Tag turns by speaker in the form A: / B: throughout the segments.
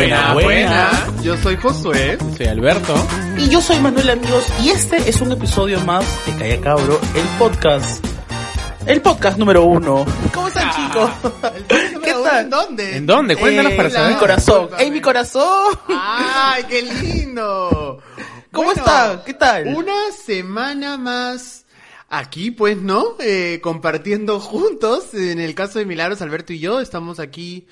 A: Buena, buena. Yo soy Josué.
B: Soy Alberto.
C: Y yo soy Manuel Amigos y este es un episodio más de Calla Cabro, el podcast. El podcast número uno. ¿Cómo están chicos?
A: ¿Qué tal? ¿En dónde?
B: ¿En dónde? Cuéntanos
C: Eh,
B: para
C: en
B: saber.
C: mi corazón. ¡Ey, mi corazón!
A: ¡Ay, qué lindo!
C: ¿Cómo
A: Bueno,
C: está? ¿Qué tal?
A: Una semana más aquí, pues, ¿no? Eh, compartiendo juntos. En el caso de Milagros, Alberto y yo estamos aquí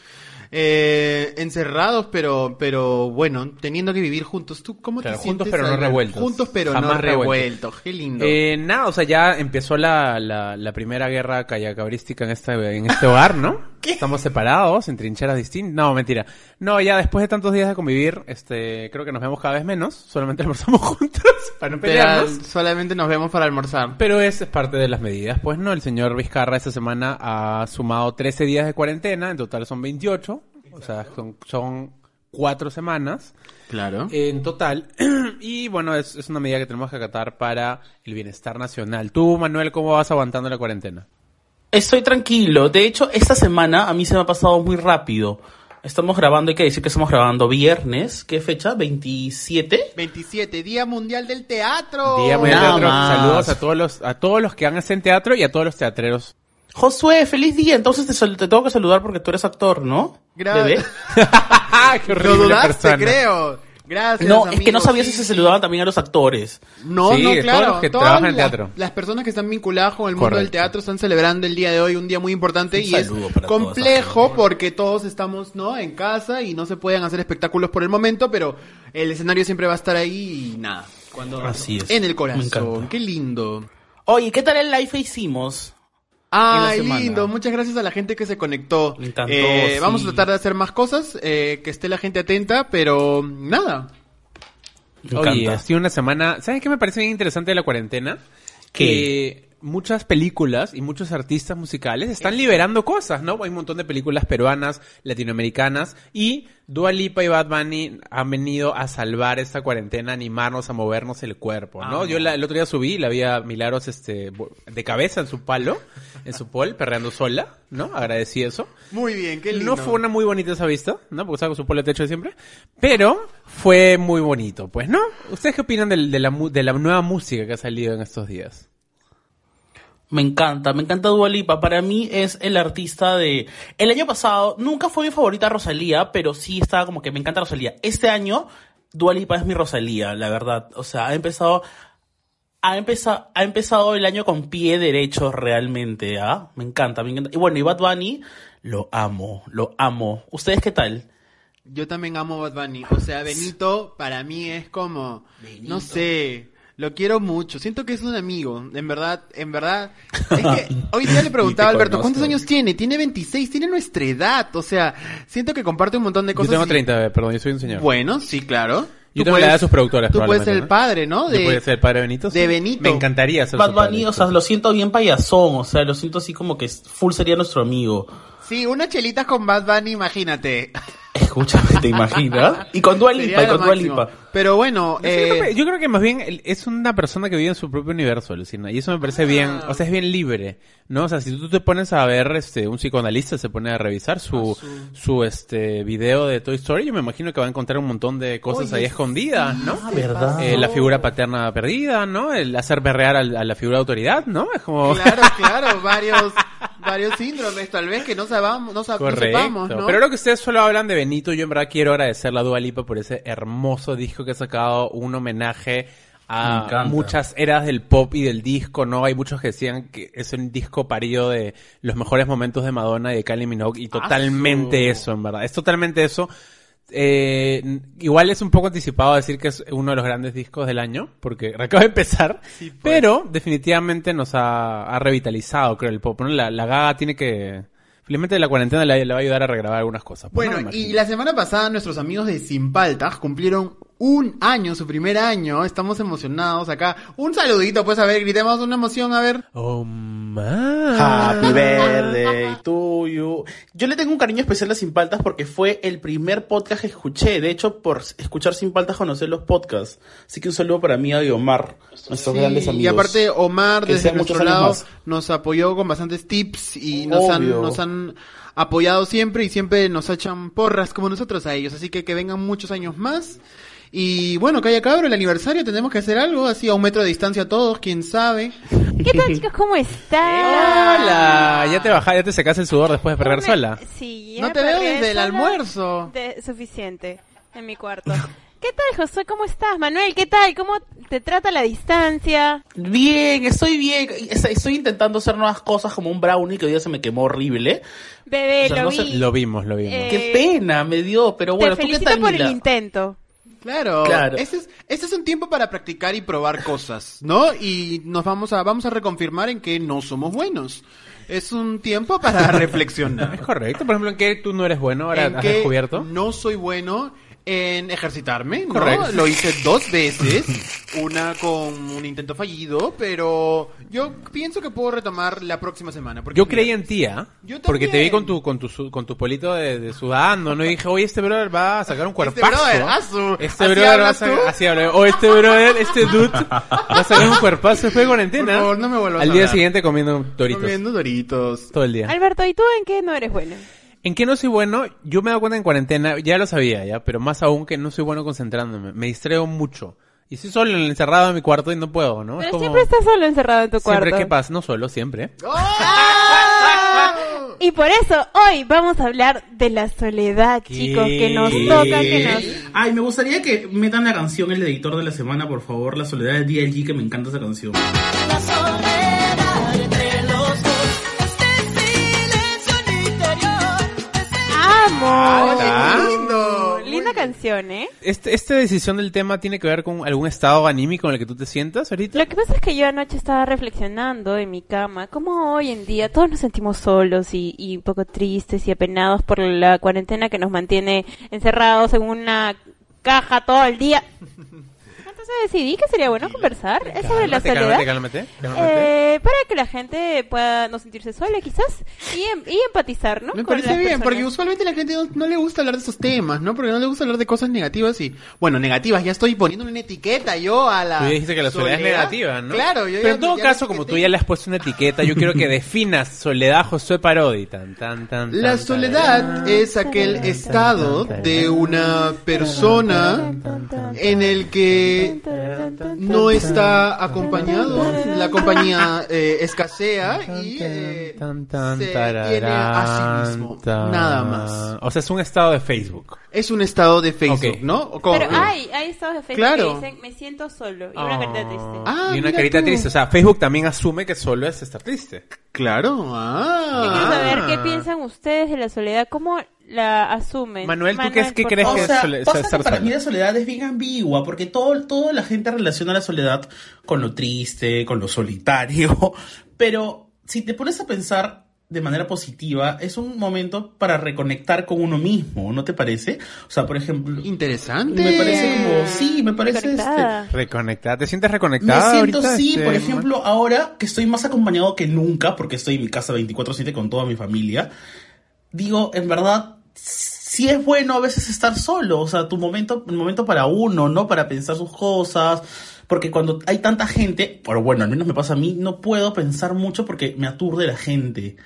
A: eh, encerrados, pero, pero bueno, teniendo que vivir juntos. ¿Tú cómo
B: Claro,
A: te
B: juntos
A: sientes?
B: pero no revueltos.
A: Juntos pero
B: Jamás
A: no
B: revueltos.
A: revueltos. Qué lindo.
B: Eh, nada, o sea, ya empezó la, la, la primera guerra callacabrística en este, en este hogar, ¿no? Estamos separados, en trincheras distintas. No, mentira. No, ya después de tantos días de convivir, este, creo que nos vemos cada vez menos. Solamente almorzamos juntos para no pelearnos.
A: Pero solamente nos vemos para almorzar.
B: Pero es parte de las medidas, pues no, el señor Vizcarra esta semana ha sumado 13 días de cuarentena, en total son 28, o sea, son, son cuatro semanas
A: Claro.
B: en total, y bueno, es, es una medida que tenemos que acatar para el bienestar nacional. Tú, Manuel, ¿cómo vas aguantando la cuarentena?
C: Estoy tranquilo. De hecho, esta semana a mí se me ha pasado muy rápido. Estamos grabando, hay que decir que estamos grabando viernes. ¿Qué fecha? ¿27?
A: 27, Día Mundial del Teatro.
B: Día Mundial del Teatro. Saludos a todos los a todos los que han en teatro y a todos los teatreros.
C: Josué, feliz día. Entonces te, te tengo que saludar porque tú eres actor, ¿no?
A: Gra-
C: Bebé.
B: ¡Qué
A: Lo
B: horrible
A: dudaste,
B: persona!
A: creo. Gracias.
C: No, es que no sabía
A: sí,
C: si se
A: sí.
C: saludaban también a los actores.
A: No,
B: Sí,
A: no,
B: todos
A: claro.
B: los que
A: todas
B: trabajan en
A: las-
B: teatro.
A: Las personas que están vinculadas con el mundo del teatro están celebrando el día de hoy, un día muy importante
C: Un
A: y es complejo porque todos estamos, ¿no? En casa y no se pueden hacer espectáculos por el momento, pero el escenario siempre va a estar ahí y nada. Cuando
C: Así es.
A: En el corazón. Qué lindo.
C: Oye, ¿qué tal el live que hicimos?
A: Ay, lindo. Muchas gracias a la gente que se conectó.
C: Me encantó,
A: Eh,
C: sí.
A: Vamos a tratar de hacer más cosas, eh, que esté la gente atenta, pero nada.
C: Me
B: Oye, ha sido una semana. ¿Sabes qué me parece bien interesante de la cuarentena? Que muchas películas y muchos artistas musicales están liberando cosas, ¿no? Hay un montón de películas peruanas, latinoamericanas y Dua Lipa y Bad Bunny han venido a salvar esta cuarentena, animarnos a movernos el cuerpo, ¿no?
A: Ah.
B: Yo la- el otro día subí, la vi a Milagros este, de cabeza en su palo, en su pol, perreando sola, ¿no? Agradecí eso.
A: Muy bien, qué lindo.
B: No fue una muy bonita esa vista, ¿no? Porque estaba con su polo de techo de siempre. Pero fue muy bonito, pues, ¿no? ¿Ustedes qué opinan del- de, la, de la nueva música que ha salido en estos días?
C: Me encanta, me encanta Dua Lipa. Para mí es el artista de... El año pasado nunca fue mi favorita Rosalía, pero sí estaba como que me encanta Rosalía. Este año Dua Lipa es mi Rosalía, la verdad. O sea, ha empezado... Ha empezado, ha empezado el año con pie derecho realmente, ¿ah? Me encanta, me encanta. Y bueno, y Bad Bunny, lo amo, lo amo. ¿Ustedes qué tal?
A: Yo también amo Bad Bunny. O sea, Benito para mí es como, no sé, lo quiero mucho. Siento que es un amigo. En verdad, en verdad. Es que hoy día le preguntaba a Alberto, ¿cuántos años tiene? Tiene 26, tiene nuestra edad. O sea, siento que comparte un montón de
B: Yo
A: cosas.
B: tengo
A: y-
B: 30, eh, perdón, yo soy un señor.
A: Bueno, sí, claro.
B: Yo
A: Tú
B: tengo la edad de sus productores,
A: Tú puedes ser el padre, ¿no?
B: ¿Yo puede ser el padre de Benito?
A: de. Benito.
B: Me encantaría ser
C: Bad
B: su padre.
C: Bunny, o sea, lo siento bien payasón, o sea, lo siento así como que full sería nuestro amigo.
A: Sí, unas chelitas con Bad Bunny, imagínate.
C: Escúchame, ¿te imaginas? Y con Dua Lipa, y con Dua. Lipa.
A: Pero bueno,
B: Yo creo,
A: eh,
B: que, yo creo que más bien es una persona que vive en su propio universo, Lucina, y eso me parece bien,
A: Ah.
B: o sea, es bien libre, ¿no? O sea, si tú te pones a ver, este, un psicoanalista se pone a revisar su, su, este, video de Toy Story, yo me imagino que va a encontrar un montón de cosas
A: Oye,
B: ahí escondidas, ¿no?
C: Ah, ¿verdad?
B: Eh, la figura paterna perdida, ¿no? El hacer berrear al- a, la figura de autoridad, ¿no? Es como...
A: claro, claro, varios, varios síndromes tal vez que no sabamos, no, sab- no
B: Correcto.
A: sepamos, ¿no?
B: Pero lo que ustedes solo hablan de Benito, yo en verdad quiero agradecerle a Dua Lipa por ese hermoso disco que ha sacado, un homenaje
C: Me
B: a muchas eras del pop y del disco, ¿no? Hay muchos que decían que es un disco parido de los mejores momentos de Madonna y de Kylie Minogue y totalmente
A: su.
B: eso, en verdad. Es totalmente eso. Eh, igual es un poco anticipado decir que es uno de los grandes discos del año, porque acaba de empezar,
A: Sí, pues.
B: pero definitivamente nos ha, ha revitalizado, creo, el pop. ¿no? La, la gaga tiene que... Felizmente la cuarentena le, le va a ayudar a regrabar algunas cosas. pues, ¿no?
A: Bueno,
B: Me
A: y la semana pasada nuestros amigos de Sin Paltas cumplieron un año, su primer año. Estamos emocionados acá. Un saludito, pues, a ver, gritemos una emoción, a ver.
B: Oh, man.
C: Happy birthday to uy. Yo le tengo un cariño especial a Sin Paltas porque fue el primer podcast que escuché. De hecho, por escuchar Sin Paltas conocí los podcasts. Así que un saludo para mí y Omar, nuestros
A: Sí,
C: grandes amigos.
A: y aparte Omar
C: Que
A: desde nuestro lado
C: más.
A: nos apoyó con bastantes tips y nos han, nos han apoyado siempre y siempre nos echan porras como nosotros a ellos. Así que que vengan muchos años más. Y bueno, Calla Cabro, el aniversario, tenemos que hacer algo así a un metro de distancia todos, quién sabe.
D: ¿Qué tal, chicos? ¿Cómo están?
B: Hola, ya te bajas, ya te secas el sudor después de perder
D: Me-
B: sola.
D: Sí, ya
A: No te veo desde el almuerzo.
D: de- suficiente en mi cuarto. ¿Qué tal, Josué? ¿Cómo estás? Manuel, ¿qué tal? ¿Cómo te trata la distancia?
C: Bien, estoy bien. Estoy intentando hacer nuevas cosas como un brownie que hoy día se me quemó horrible.
D: Bebé,
C: O sea,
D: lo
C: no
D: vi.
B: Lo vimos, lo vimos.
D: Eh,
C: Qué pena me dio, pero bueno,
D: te
C: ¿tú qué tal,
D: por
C: Mila?
D: el intento.
A: Claro,
C: Claro.
A: Este, es, este es un tiempo para practicar y probar cosas, ¿no? Y nos vamos a, vamos a reconfirmar en que no somos buenos. Es un tiempo para
B: Es
A: reflexionar.
B: correcto. Por ejemplo, ¿en qué tú no eres bueno? Ahora
A: en
B: has
A: que
B: descubierto.
A: no soy bueno en ejercitarme, ¿no?
B: Correcto.
A: Lo hice dos veces, una con un intento fallido, pero yo pienso que puedo retomar la próxima semana. Porque
B: Yo
A: mira,
B: creí en ti, ¿ah? Porque te vi con tu, con tu, con tu polito de, de sudando, ¿no? Y dije, oye, este brother va a sacar un
A: Este
B: cuerpazo.
A: brother, ah, su-
B: Este
A: ¿así
B: brother va a sacar, así habla. O este brother, este dude, va a sacar un cuerpazo después de cuarentena.
A: Por favor, no me vuelvas
B: Al
A: a
B: día
A: hablar.
B: siguiente comiendo doritos.
A: Comiendo doritos.
B: Todo el día.
D: Alberto, ¿y tú en qué no eres bueno?
B: ¿En qué no soy bueno? Yo me he dado cuenta en cuarentena, ya lo sabía ya, pero más aún que no soy bueno concentrándome. Me distraigo mucho. Y estoy solo encerrado en mi cuarto y no puedo, ¿no? Es
D: Pero
B: como-
D: siempre estás solo encerrado en tu
B: Siempre,
D: cuarto.
B: ¿qué pasa? No solo, siempre.
A: ¡Oh!
D: Y por eso hoy vamos a hablar de la soledad,
B: ¿Qué?
D: chicos, que nos toca, que nos...
C: Ay, me gustaría que metan la canción el editor de la semana, por favor, La Soledad de DLG, que me encanta esa canción.
E: La soledad
A: ¡Qué lindo!
D: Linda canción, ¿eh?
B: Este, ¿Esta decisión del tema tiene que ver con algún estado anímico en el que tú te sientas ahorita?
D: Lo que pasa es que yo anoche estaba reflexionando en mi cama, cómo hoy en día todos nos sentimos solos y, y un poco tristes y apenados por la cuarentena que nos mantiene encerrados en una caja todo el día. Entonces decidí que sería bueno conversar es sobre la soledad.
B: cálmate, cálmate, cálmate.
D: Eh, para que la gente pueda no sentirse sola quizás y, em- y empatizar, ¿no?
A: Me
D: Con
A: parece
D: las
A: bien,
D: personas.
A: porque usualmente la gente no, no le gusta hablar de esos temas, ¿no? Porque no le gusta hablar de cosas negativas y... Bueno, negativas, ya estoy poniendo una etiqueta yo a la...
B: Tú dijiste que la soledad, es negativa, ¿no?
A: Claro, yo
B: Pero
A: ya-
B: en todo
A: ya
B: caso, como tú ya le has puesto una etiqueta, yo quiero que definas soledad Josué Parodi. Tan, tan, tan,
A: La
B: tan,
A: soledad
B: tan.
A: es aquel estado de una persona en el que no está acompañado, la compañía eh, escasea y eh, se tiene a sí mismo, nada más.
B: O sea, es un estado de Facebook.
A: Es un estado de Facebook,
B: Ok.
A: ¿no?
D: Pero hay, hay estados de Facebook
A: Claro.
D: que dicen me siento solo y una carita triste.
A: Ah,
B: y una carita
A: tú.
B: triste. O sea, Facebook también asume que solo es estar triste.
A: Claro,
D: Yo
A: ah.
D: quiero saber qué piensan ustedes de la soledad, cómo la asumen.
B: Manuel, ¿tú qué es- qué
D: por
B: crees que
C: O sea,
B: sole-
C: pasa
B: estar
C: que para mí la soledad es bien ambigua, porque todo, toda la gente relaciona la soledad con lo triste, con lo solitario, pero si te pones a pensar de manera positiva, es un momento para reconectar con uno mismo, ¿no te parece? O sea, por ejemplo,
A: Interesante.
C: me parece como, sí, me parece este,
D: Conectada.
B: Reconectada. ¿Te sientes
C: Me
B: reconectada
C: siento
B: ahorita?
C: sí,
B: este,
C: por ejemplo, ahora que estoy más acompañado que nunca, porque estoy en mi casa 24/7 con toda mi familia, digo, en verdad, sí es bueno a veces estar solo, o sea, tu momento, un momento para uno, ¿no? Para pensar sus cosas, porque cuando hay tanta gente, pero bueno, al menos me pasa a mí, no puedo pensar mucho porque me aturde la gente,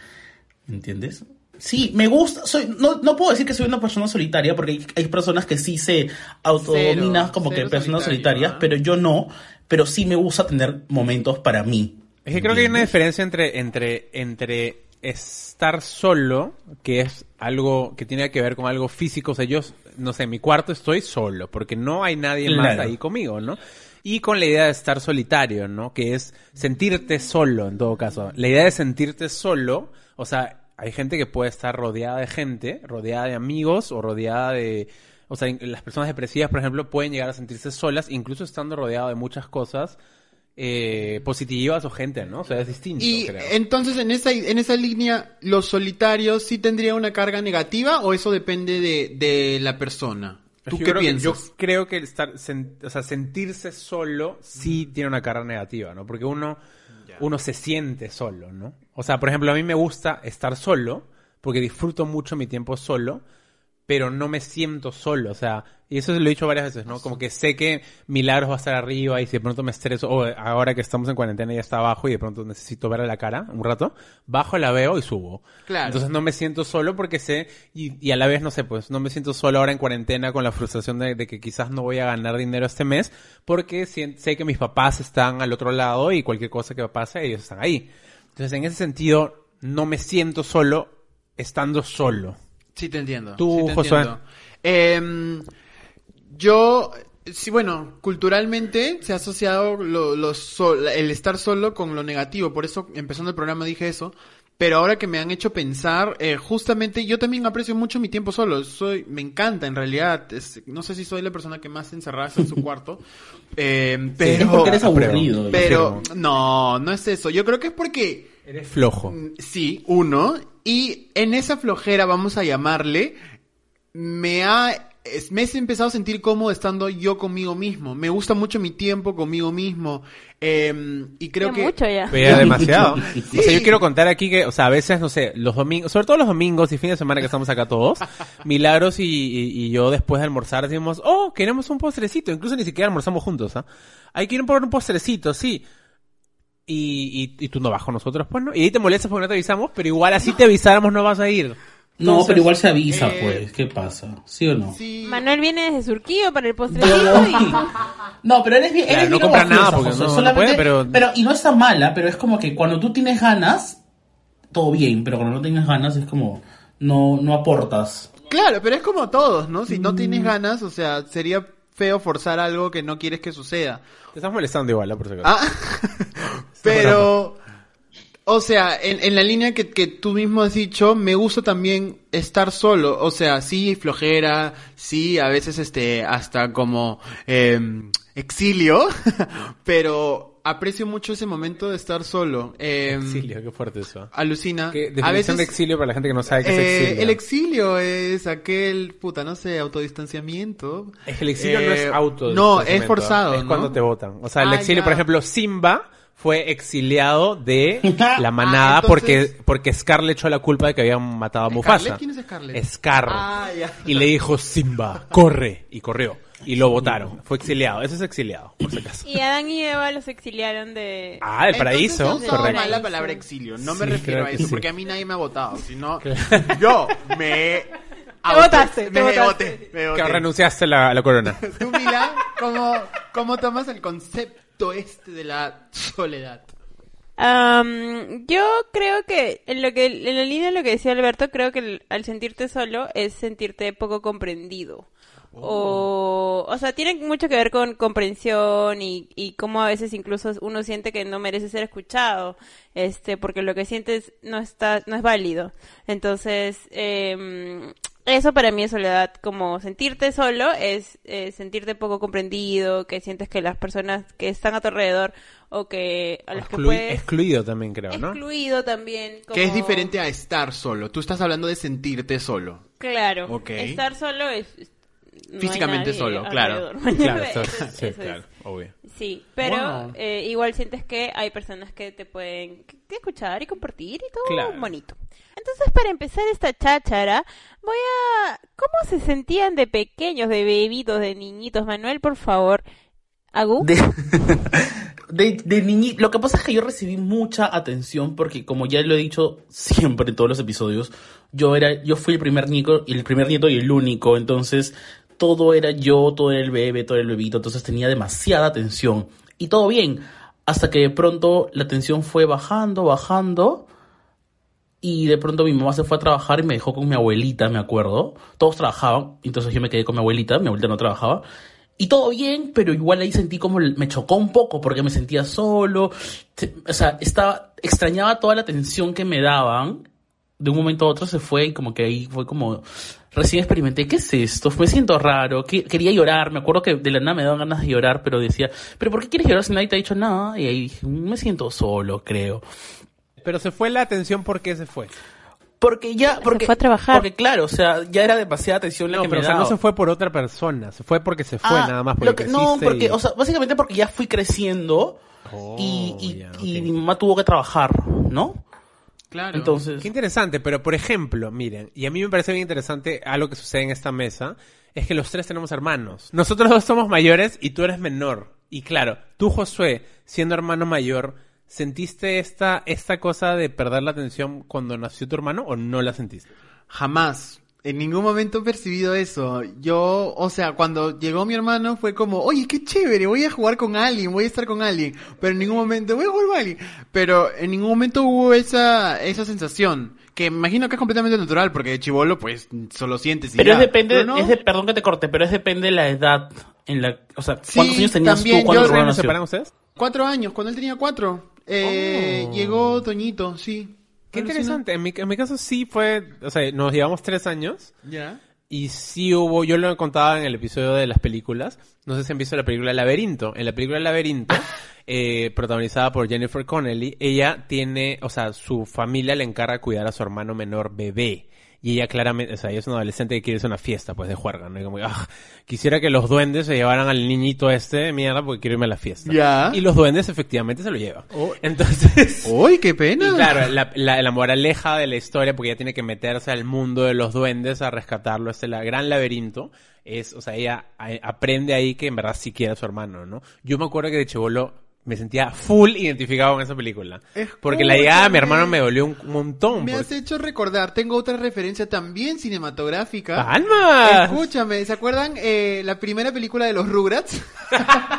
C: ¿me entiendes? Sí, me gusta, soy, no, no puedo decir que soy una persona solitaria, porque hay, hay personas que sí se autodominan
A: Cero,
C: como que personas solitarias, pero yo no, pero sí me gusta tener momentos para mí.
B: Es que creo que hay una diferencia entre, entre, entre estar solo, que es algo que tiene que ver con algo físico. O sea, yo, no sé, en mi cuarto estoy solo, porque no hay nadie más ahí conmigo, ¿no? Y con la idea de estar solitario, ¿no? Que es sentirte solo, en todo caso. La idea de sentirte solo, o sea, hay gente que puede estar rodeada de gente, rodeada de amigos o rodeada de... O sea, las personas depresivas, por ejemplo, pueden llegar a sentirse solas, incluso estando rodeado de muchas cosas eh, positivas o gente, ¿no? O sea, es distinto,
A: Y
B: creo.
A: entonces en esa en esa línea los solitarios sí tendría una carga negativa o eso depende de, de la persona. ¿Tú
B: Yo
A: qué
B: que-
A: piensas?
B: yo creo que estar, sen- o sea, sentirse solo sí tiene una carga negativa, ¿no? Porque uno, uno se siente solo, ¿no? O sea, por ejemplo, a mí me gusta estar solo, porque disfruto mucho mi tiempo solo, pero no me siento solo, o sea, y eso lo he dicho varias veces, ¿no? Como que sé que Milagros va a estar arriba y si de pronto me estreso, o ahora que estamos en cuarentena ya está abajo y de pronto necesito verle la cara un rato, bajo, la veo y subo.
A: Claro.
B: Entonces no me siento solo porque sé, y, y a la vez no sé, pues no me siento solo ahora en cuarentena con la frustración de, de que quizás no voy a ganar dinero este mes porque sé que mis papás están al otro lado y cualquier cosa que pase ellos están ahí. Entonces en ese sentido no me siento solo estando solo.
A: Sí, te entiendo.
B: Tú,
A: sí te
B: Josué.
A: entiendo. Em, yo, sí, bueno, culturalmente se ha asociado lo, lo sol- el estar solo con lo negativo. Por eso, empezando el programa, dije eso. Pero ahora que me han hecho pensar, eh, justamente yo también aprecio mucho mi tiempo solo. Soy, me encanta en realidad. Es- no sé si soy la persona que más encerrada está en su cuarto. Em, pero,
C: es porque eres aburrido.
A: pero,
B: afirmo.
A: no, no es eso. Yo creo que es porque
B: Eres flojo.
A: Sí, uno. Y en esa flojera, vamos a llamarle, me ha... es- me he empezado a sentir cómodo estando yo conmigo mismo. Me gusta mucho mi tiempo conmigo mismo. eh, y creo
D: Ya
A: que...
D: mucho ya.
B: Pero ya demasiado.
A: Sí.
B: O sea, yo quiero contar aquí que, o sea, a veces, no sé, los domingos, sobre todo los domingos y fines de semana que estamos acá todos, Milagros y, y- y yo después de almorzar decimos, oh, queremos un postrecito. Incluso ni siquiera almorzamos juntos, ¿ah? Hay que ir por un postrecito, sí. Y, y, y tú no vas con nosotros, pues, ¿no? Y ahí te molestas porque no te avisamos, pero igual así te avisáramos no vas a ir.
C: No,
B: Entonces,
C: pero igual se avisa,
A: eh,
C: pues. ¿Qué pasa? ¿Sí o no?
A: Sí.
D: Manuel viene desde Surquillo para el postrecito y...
C: No, pero eres bien,
B: Claro,
C: eres
B: no compra nada porque
C: José.
B: no- no
C: Solamente-
B: puede, pero-
C: Y no está mala, pero es como que cuando tú tienes ganas, todo bien, pero cuando no tienes ganas es como, no, no aportas.
A: Claro, pero es como todos, ¿no? Si no
B: Mm.
A: tienes ganas, o sea, sería feo forzar algo que no quieres que suceda.
B: Te estás molestando igual, ¿no? Por si acaso.
A: Ah, pero, o sea, en, en la línea que, que tú mismo has dicho, me gusta también estar solo. O sea, sí, flojera, sí, a veces este, hasta como eh, exilio, pero aprecio mucho ese momento de estar solo. Eh,
B: Exilio, qué fuerte eso.
A: Alucina.
B: ¿Qué definición
A: a veces
B: de exilio para la gente que no sabe qué es
A: eh,
B: exilio?
A: el exilio es aquel, puta, no sé, autodistanciamiento.
B: Es que el exilio no
A: Eh,
B: es auto.
A: No, es forzado.
B: Es
A: ¿no?
B: cuando te votan. O sea, el
A: Ah,
B: exilio,
A: ya.
B: por ejemplo, Simba fue exiliado de la manada
A: Ah, entonces-
B: porque, porque Scar le echó la culpa de que habían matado a Mufasa.
A: ¿Quién es Scarlett?
B: Scar.
A: Ah, ya.
B: Y le dijo, Simba, corre. Y corrió. Y lo votaron. Fue exiliado. Ese es exiliado, por si acaso.
D: Y Adán y Eva los exiliaron de...
B: Ah, el paraíso.
A: Entonces,
B: Correcto.
A: mal la palabra exilio. No me
B: Sí,
A: refiero
B: creo
A: a
B: que
A: eso,
B: sí.
A: porque a mí nadie me ha votado. Sino, yo me. Te
D: votaste, te
A: me
D: votaste.
A: voté, me
B: Que renunciaste a la, a la corona.
A: Tú, Mila, ¿cómo, ¿cómo tomas el concepto este de la soledad?
D: Am, yo creo que en lo que en la línea de lo que decía Alberto, creo que el- al sentirte solo es sentirte poco comprendido. O, o sea, tiene mucho que ver con comprensión y, y cómo a veces incluso uno siente que no merece ser escuchado, este, porque lo que sientes no está, no es válido. Entonces, em, eso para mí es soledad, como sentirte solo es eh, sentirte poco comprendido, que sientes que las personas que están a tu alrededor o que a las que puedes
B: Excluido también, creo, ¿no?
D: excluido también. Como...
A: Que es diferente a estar solo. Tú estás hablando de sentirte solo.
D: Claro.
A: Ok.
D: Estar solo es... no
A: Físicamente
D: nadie
A: solo, claro.
B: Claro,
D: Eso
B: eso-
D: es-
B: sí,
D: eso es.
B: claro, obvio.
D: Sí, pero
C: Wow.
D: eh, igual sientes que hay personas que te pueden escuchar y compartir y todo
B: Claro.
D: bonito. Entonces, para empezar esta cháchara, voy a... ¿Cómo se sentían de pequeños, de bebitos, de niñitos? Manuel, por favor. ¿Agu?
C: De, de, de niñi- Lo que pasa es que yo recibí mucha atención porque, como ya lo he dicho siempre en todos los episodios, yo era, yo fui el primer nieto, el primer nieto y el único, entonces todo era yo, todo era el bebé, todo era el bebito, entonces tenía demasiada atención. Y todo bien, hasta que de pronto la atención fue bajando, bajando. Y de pronto mi mamá se fue a trabajar y me dejó con mi abuelita, me acuerdo. Todos trabajaban, entonces yo me quedé con mi abuelita, mi abuelita no trabajaba. Y todo bien, pero igual ahí sentí como me chocó un poco porque me sentía solo. O sea, estaba, extrañaba toda la atención que me daban. De un momento a otro se fue y como que ahí fue como, recién experimenté, ¿qué es esto? Me siento raro, que- quería llorar, me acuerdo que de la nada me daban ganas de llorar, pero decía, ¿pero por qué quieres llorar si nadie te ha dicho nada? Y ahí dije, me siento solo, creo.
B: Pero se fue la atención, ¿por qué se fue?
C: Porque ya, porque
D: fue a trabajar.
C: Porque claro, o sea, ya era demasiada atención la
B: No,
C: que
B: pero
C: me
B: o sea, no se fue por otra persona, se fue porque se fue
C: Ah,
B: nada más.
C: lo
B: Porque
C: que- no, porque,
B: y-
C: o sea, básicamente porque ya fui creciendo
B: Oh,
C: y, y,
B: ya,
C: y
B: ok.
C: mi mamá tuvo que trabajar, ¿no?
A: Claro.
C: Entonces,
B: Qué interesante, pero por ejemplo, miren, y a mí me parece bien interesante algo que sucede en esta mesa, es que los tres tenemos hermanos. Nosotros dos somos mayores y tú eres menor. Y claro, tú, Josué, siendo hermano mayor, ¿sentiste esta, esta cosa de perder la atención cuando nació tu hermano o no la sentiste?
A: Jamás. En ningún momento he percibido eso. Yo, o sea, cuando llegó mi hermano fue como, oye, qué chévere, voy a jugar con alguien, voy a estar con alguien. Pero en ningún momento, voy a jugar con alguien. Pero en ningún momento hubo esa, esa sensación. Que me imagino que es completamente natural, porque de chivolo, pues, solo sientes y
C: pero
A: ya.
C: es depende,
A: Pero no.
C: es de, perdón que te corte, pero es depende de la edad en la, o sea,
A: Sí,
C: ¿cuántos años tenías
A: también,
C: tú cuando
A: yo-
B: separan ustedes?
A: Cuatro años, cuando él tenía cuatro. Eh,
B: Oh.
A: Llegó Toñito, sí.
B: Qué interesante. En mi, en mi caso sí fue, o sea, nos llevamos tres años
A: Ya.
B: y sí hubo, yo lo contaba en el episodio de las películas, no sé si han visto la película Laberinto. En la película Laberinto, eh, protagonizada por Jennifer Connelly, ella tiene, o sea, su familia le encarga cuidar a su hermano menor bebé. Y ella claramente, o sea, ella es una adolescente que quiere hacer una fiesta, pues, de juerga, ¿no? Y como, ah, quisiera que los duendes se llevaran al niñito este, mierda, porque quiero irme a la fiesta.
A: Ya.
B: Y los duendes efectivamente se lo llevan. Entonces...
A: ¡Uy, qué pena!
B: Y claro, la, la, la moraleja de la historia, porque ella tiene que meterse al mundo de los duendes a rescatarlo, este la, gran laberinto, es, o sea, ella a- aprende ahí que en verdad sí quiere a su hermano, ¿no? Yo me acuerdo que de chivolo me sentía full identificado con esa película. Porque la llegada de mi hermano me dolió un montón.
A: Me has hecho recordar, tengo otra referencia también cinematográfica.
B: ¡Palmas!
A: Escúchame, ¿se acuerdan eh, la primera película de los Rugrats?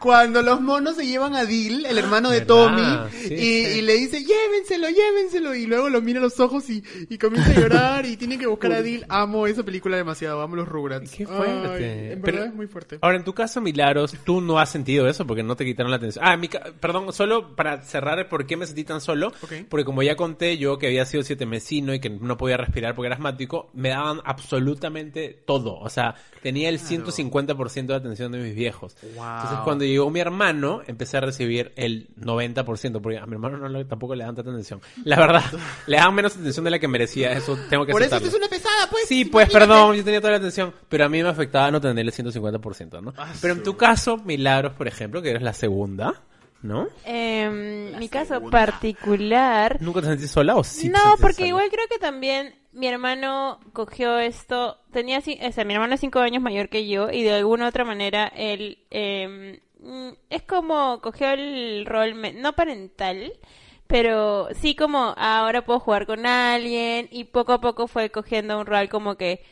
A: Cuando los monos se llevan a Dil, el hermano de. Tommy,
B: Sí,
A: y,
B: sí.
A: y le dice, llévenselo, llévenselo, y luego lo mira a los ojos y, y comienza a llorar y tiene que buscar a Dil. Amo esa película demasiado, amo los Rugrats.
B: Qué fuerte.
A: Ay, en
B: Pero-
A: verdad es muy fuerte.
B: Ahora, en tu caso, Milagros, tú no has sentido eso porque no te quitaron la atención. Ah, mi ca- perdón, solo para cerrar por qué me sentí tan solo. Porque como ya conté, yo que había sido siete mesino y que no podía respirar porque era asmático, me daban absolutamente todo. O sea, tenía el 150% de atención de mis viejos.
A: Wow.
B: Entonces, cuando llegó mi hermano, empecé a recibir el 90%, porque a mi hermano no le- tampoco le dan tanta atención. La verdad, le dan menos atención de la que merecía. Eso tengo que
A: Por eso
B: aceptarlo.
A: es una pesada, pues.
B: Sí, pues
A: imagínate.
B: perdón, yo tenía toda la atención, pero a mí me afectaba no tener el 150%, ¿no?
A: Ah,
B: pero en tu caso, Milagros, por ejemplo, que eres la segunda, ¿no?
D: Em, mi caso particular.
B: ¿Nunca te sentiste sola o sí?
D: no, porque
B: sola?
D: igual creo que también mi hermano cogió esto. Tenía, ci- o sea, mi hermano es cinco años mayor que yo y de alguna otra manera él mm, es como cogió el rol no parental. Pero sí como ahora puedo jugar con alguien y poco a poco fue cogiendo un rol como que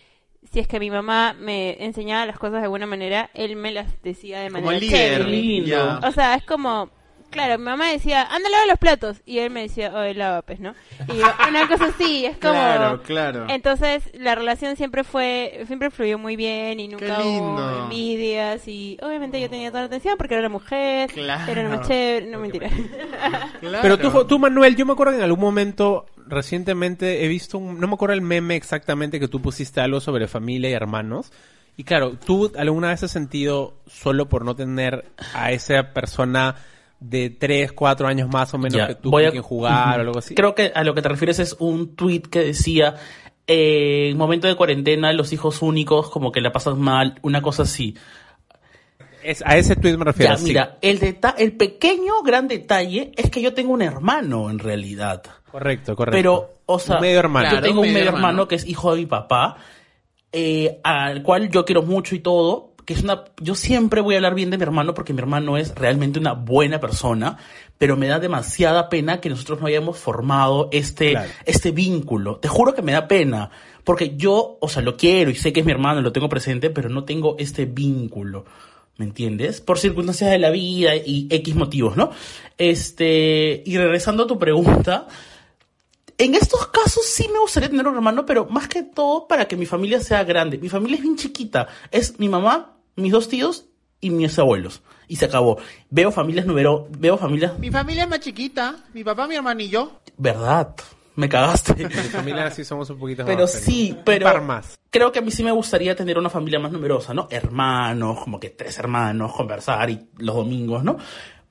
D: si es que mi mamá me enseñaba las cosas de alguna manera, él me las decía de
A: Como
D: manera
A: líder.
D: chévere.
C: Lindo.
A: Ya.
D: O sea, es como, claro, mi mamá decía, anda a lavar los platos. Y él me decía, oye, lava, pues, ¿no? Y yo, una cosa así, es como...
A: Claro, claro.
D: Entonces, la relación siempre fue, siempre fluyó muy bien y nunca hubo envidias. Y obviamente yo tenía toda la atención porque era la mujer,
A: Claro.
D: era más chévere, no mentira.
A: Claro.
B: Pero tú, tú, Manuel, yo me acuerdo que en algún momento, recientemente, he visto, un, no me acuerdo el meme exactamente que tú pusiste algo sobre familia y hermanos. Y claro, ¿tú alguna vez has sentido solo por no tener a esa persona de 3, 4 años más o menos que tú
C: voy a-
B: quien jugar o algo así?
C: Creo que a lo que te refieres es un tweet que decía, eh, en momento de cuarentena los hijos únicos como que la pasan mal, una cosa así.
B: Es, a ese tweet me refiero.
C: Ya,
B: sí.
C: mira, el, el pequeño gran detalle es que yo tengo un hermano en realidad.
B: Correcto, correcto.
C: Pero, o sea,
B: Un medio hermano.
C: yo tengo
A: un
C: un
A: medio
C: medio hermano,
A: hermano.
C: que es hijo de mi papá, eh, al cual yo quiero mucho y todo, que es una, yo siempre voy a hablar bien de mi hermano porque mi hermano es realmente una buena persona, pero me da demasiada pena que nosotros no hayamos formado este,
B: Claro.
C: este vínculo. Te juro que me da pena, porque yo, o sea, lo quiero y sé que es mi hermano, lo tengo presente, pero no tengo este vínculo. ¿Me entiendes? Por circunstancias de la vida y X motivos, ¿no? Este, y regresando a tu pregunta, en estos casos sí me gustaría tener un hermano, pero más que todo para que mi familia sea grande. Mi familia es bien chiquita. Es mi mamá, mis dos tíos y mis abuelos. Y se acabó. Veo familias número, veo familias,
A: Mi familia es más chiquita, mi papá, mi hermano y yo.
C: verdad. Me cagaste.
B: Mi familia sí somos un poquito
C: Pero
B: más.
C: sí,
B: Un
C: pero
B: par más.
C: creo que a mí sí me gustaría tener una familia más numerosa, ¿no? Hermanos, como que tres hermanos, conversar y los domingos, ¿no?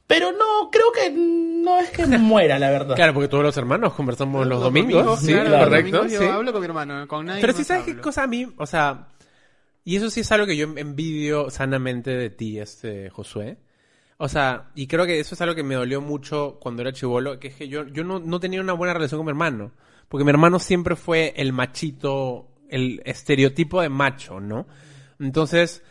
C: Pero no, creo que no es que muera, la verdad.
B: Claro, porque todos los hermanos conversamos los, domingos. sí,
A: claro,
C: claro.
A: los
B: correcto.
A: domingos
B: sí.
A: Yo hablo con mi hermano, con nadie
B: Pero
A: más
B: sabes qué
A: hablo.
B: cosa a mí, o sea, y eso sí es algo que yo envidio sanamente de ti, este Josué. O sea, y creo que eso es algo que me dolió mucho cuando era chivolo, que es que yo, yo no, no tenía una buena relación con mi hermano. Porque mi hermano siempre fue el machito, el estereotipo de macho, ¿no? Entonces,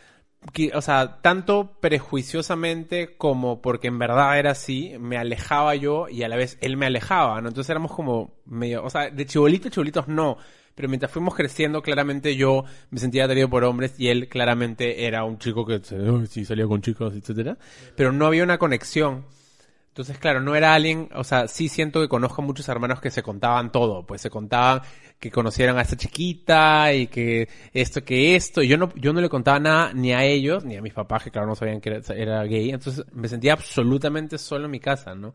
B: o sea, tanto prejuiciosamente como porque en verdad era así, me alejaba yo y a la vez él me alejaba, ¿no? Entonces éramos como medio, o sea, de chibolito, chibolitos no. Pero mientras fuimos creciendo, claramente yo me sentía atraído por hombres y él claramente era un chico que "Ay, sí salía con chicos, etcétera. Pero no había una conexión. Entonces, claro, no era alguien, o sea, sí siento que conozco muchos hermanos que se contaban todo, pues se contaban que conocieron a esta chiquita y que esto, que esto, y yo no, yo no le contaba nada ni a ellos, ni a mis papás, que claro no sabían que era, era gay, entonces me sentía absolutamente solo en mi casa, ¿no?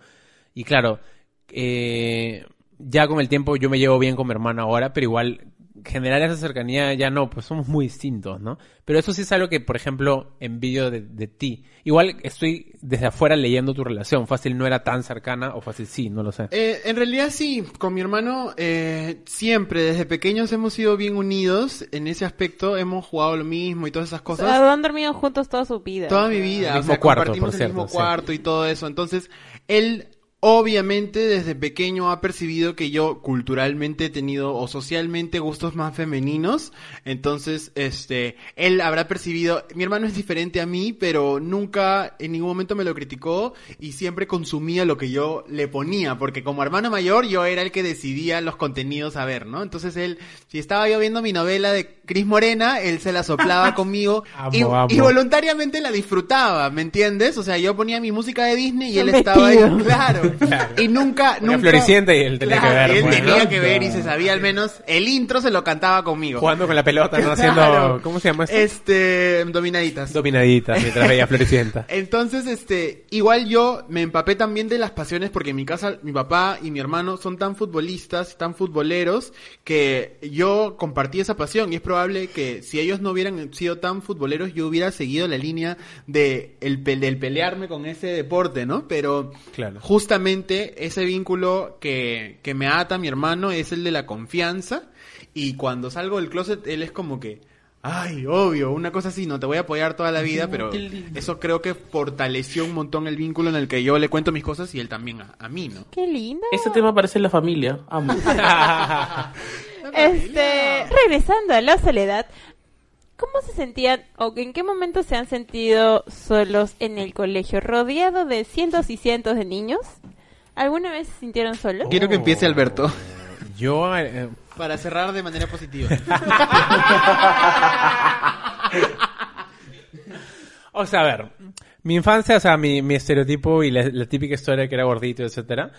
B: Y claro, eh, ya con el tiempo yo me llevo bien con mi hermano ahora, pero igual generar esa cercanía ya no, pues somos muy distintos, ¿no? Pero eso sí es algo que, por ejemplo, envidio de, de ti. Igual estoy desde afuera leyendo tu relación. Fácil no era tan cercana o fácil sí, no lo sé.
A: Eh, en realidad sí, con mi hermano eh, siempre, desde pequeños hemos sido bien unidos en ese aspecto, hemos jugado lo mismo y todas esas
D: O
A: cosas.
D: sea, han dormido juntos toda su vida.
A: Toda mi vida,
B: El
A: o
B: mismo
A: sea,
B: cuarto,
A: compartimos
B: por
A: el
B: cierto,
A: mismo
B: sí.
A: cuarto y todo eso. Entonces, él obviamente desde pequeño ha percibido que yo culturalmente he tenido o socialmente gustos más femeninos. Entonces, este, él habrá percibido, mi hermano es diferente a mí, pero nunca en ningún momento me lo criticó y siempre consumía lo que yo le ponía, porque como hermano mayor yo era el que decidía los contenidos a ver, ¿no? Entonces él, si estaba yo viendo mi novela de Cris Morena, él se la soplaba conmigo y,
B: Amo, amo.
A: y voluntariamente la disfrutaba, ¿me entiendes? O sea, yo ponía mi música de Disney y él estaba ahí, claro. Y nunca, nunca.
B: Floricienta y él tenía que ver,
A: Él
B: pues,
A: tenía
B: ¿no?
A: que ver y se sabía al menos el intro se lo cantaba conmigo.
B: Jugando con la pelota, ¿no? Haciendo,
A: Claro.
B: ¿cómo se llama esto?
A: Este, dominaditas.
B: Dominaditas mientras veía Floricienta.
A: Entonces, este, igual yo me empapé también de las pasiones porque en mi casa mi papá y mi hermano son tan futbolistas, tan futboleros, que yo compartí esa pasión y es probable que si ellos no hubieran sido tan futboleros yo hubiera seguido la línea de el, del pelearme con ese deporte, ¿no? Pero
B: Claro.
A: justamente ese vínculo que, que me ata a mi hermano es el de la confianza y cuando salgo del closet él es como que... Ay, obvio, una cosa así, no te voy a apoyar toda la vida, pero eso creo que fortaleció un montón el vínculo en el que yo le cuento mis cosas y él también a, a mí, ¿no?
D: Qué lindo.
C: Este tema parece la familia. Amo.
D: Este, regresando a la soledad, ¿cómo se sentían o en qué momento se han sentido solos en el colegio, rodeado de cientos y cientos de niños? ¿Alguna vez se sintieron solos?
A: Quiero que empiece Alberto.
B: Yo, eh,
A: Para cerrar de manera positiva.
B: O sea, a ver, mi infancia, o sea, mi, mi estereotipo y la, la típica historia que era gordito, etcétera,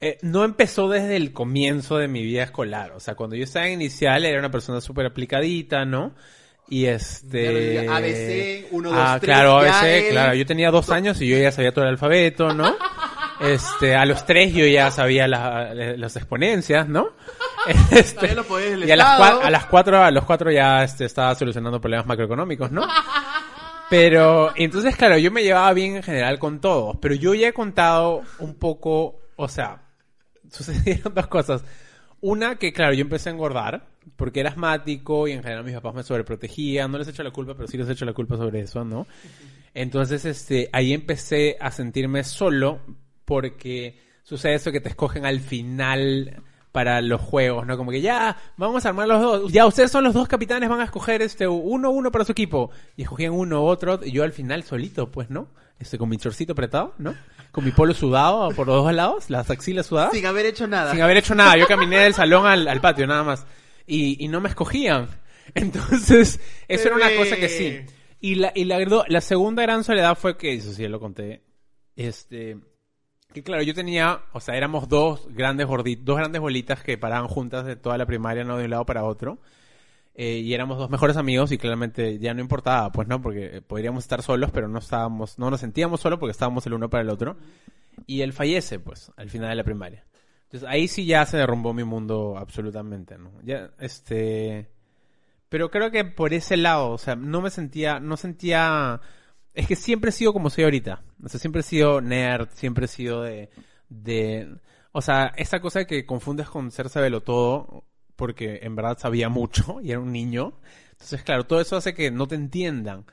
B: eh, no empezó desde el comienzo de mi vida escolar. O sea, cuando yo estaba en inicial era una persona súper aplicadita, ¿no? Y este...
A: Claro, ABC, uno, dos,
B: Ah,
A: tres,
B: claro, ABC, claro. Yo tenía dos años y yo ya sabía todo el alfabeto, ¿no? Este, a los tres yo ya sabía la- las exponencias, ¿no? Este,
A: del
B: y a las, cua- a las cuatro, a los cuatro ya este, estaba solucionando problemas macroeconómicos, ¿no? Pero, entonces, claro, yo me llevaba bien en general con todos, pero yo ya he contado un poco, o sea, sucedieron dos cosas. Una, que claro, yo empecé a engordar, porque era asmático y en general mis papás me sobreprotegían, no les echo la culpa, pero sí les echo la culpa sobre eso, ¿no? Entonces, este, ahí empecé a sentirme solo, porque sucede eso que te escogen al final para los juegos, ¿no? Como que ya, vamos a armar los dos. Ya, ustedes son los dos capitanes, van a escoger este uno, uno para su equipo. Y escogían uno, otro, y yo al final solito, pues, ¿no? Este, con mi chorcito apretado, ¿no? Con mi polo sudado por los dos lados, las axilas sudadas.
A: Sin haber hecho nada.
B: Sin haber hecho nada. Yo caminé del salón al, al patio, nada más. Y, y no me escogían. Entonces, eso era una cosa que sí. Y la, y la, la segunda gran soledad fue que, eso sí, ya lo conté. Este, que claro, yo tenía, o sea, éramos dos grandes gorditos, dos grandes bolitas que paraban juntas de toda la primaria, no de un lado para otro. Eh, y éramos dos mejores amigos y claramente ya no importaba, pues no, porque podríamos estar solos, pero no estábamos, no nos sentíamos solos porque estábamos el uno para el otro. Y él fallece, pues, al final de la primaria. Entonces ahí sí ya se derrumbó mi mundo absolutamente, ¿no? Ya, este... Pero creo que por ese lado, o sea, no me sentía, no sentía... Es que siempre he sido como soy ahorita. O sea, siempre he sido nerd, siempre he sido de... de o sea, esa cosa que confundes con ser sabelo todo, porque en verdad sabía mucho y era un niño. Entonces, claro, todo eso hace que no te entiendan.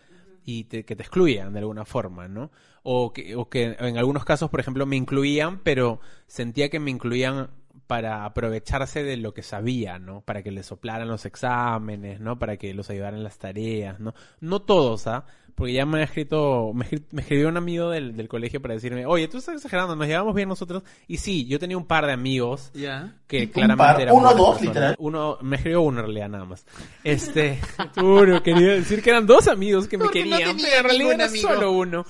B: y te- que te excluyan de alguna forma, ¿no? O que, o que en algunos casos, por ejemplo, me incluían, pero sentía que me incluían para aprovecharse de lo que sabía, ¿no? Para que les soplaran los exámenes, ¿no? Para que los ayudaran las tareas, ¿no? No todos, ¿ah? Porque ya me ha escrito, me, me escribió un amigo del, del colegio para decirme, oye, tú estás exagerando, nos llevamos bien nosotros. Y sí, yo tenía un par de amigos
A: Ya.
B: que
C: Un
B: claramente
C: par,
B: eran
C: uno,
B: buenas
C: dos,
B: personas.
C: literal.
B: Uno, me escribió uno en realidad nada más. Este, uno, quería decir que eran dos amigos que me
A: Porque no
B: querían,
A: tenía
B: pero en realidad era
A: amigo.
B: solo uno.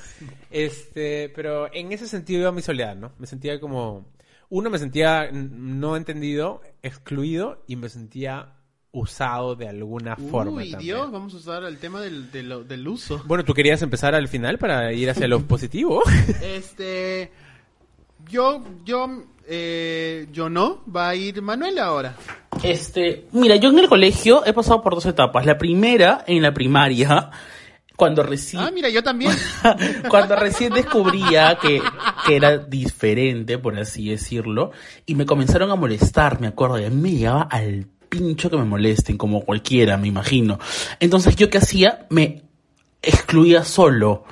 B: Este, pero en ese sentido iba mi soledad, ¿no? Me sentía como, uno me sentía no entendido, excluido y me sentía usado de alguna forma
A: Uy,
B: también.
A: Dios, vamos a usar el tema del, del uso.
B: Bueno, tú querías empezar al final para ir hacia lo positivo.
A: Este, yo, yo, eh, yo no, va a ir Manuel ahora.
C: Este, mira, yo en el colegio he pasado por dos etapas. La primera, en la primaria, cuando recién...
A: Ah, mira, yo también.
C: cuando recién descubría que, que era diferente, por así decirlo, y me comenzaron a molestar, me acuerdo, y a mí me llegaba al pincho que me molesten, como cualquiera, me imagino. Entonces, ¿yo qué hacía? Me excluía solo,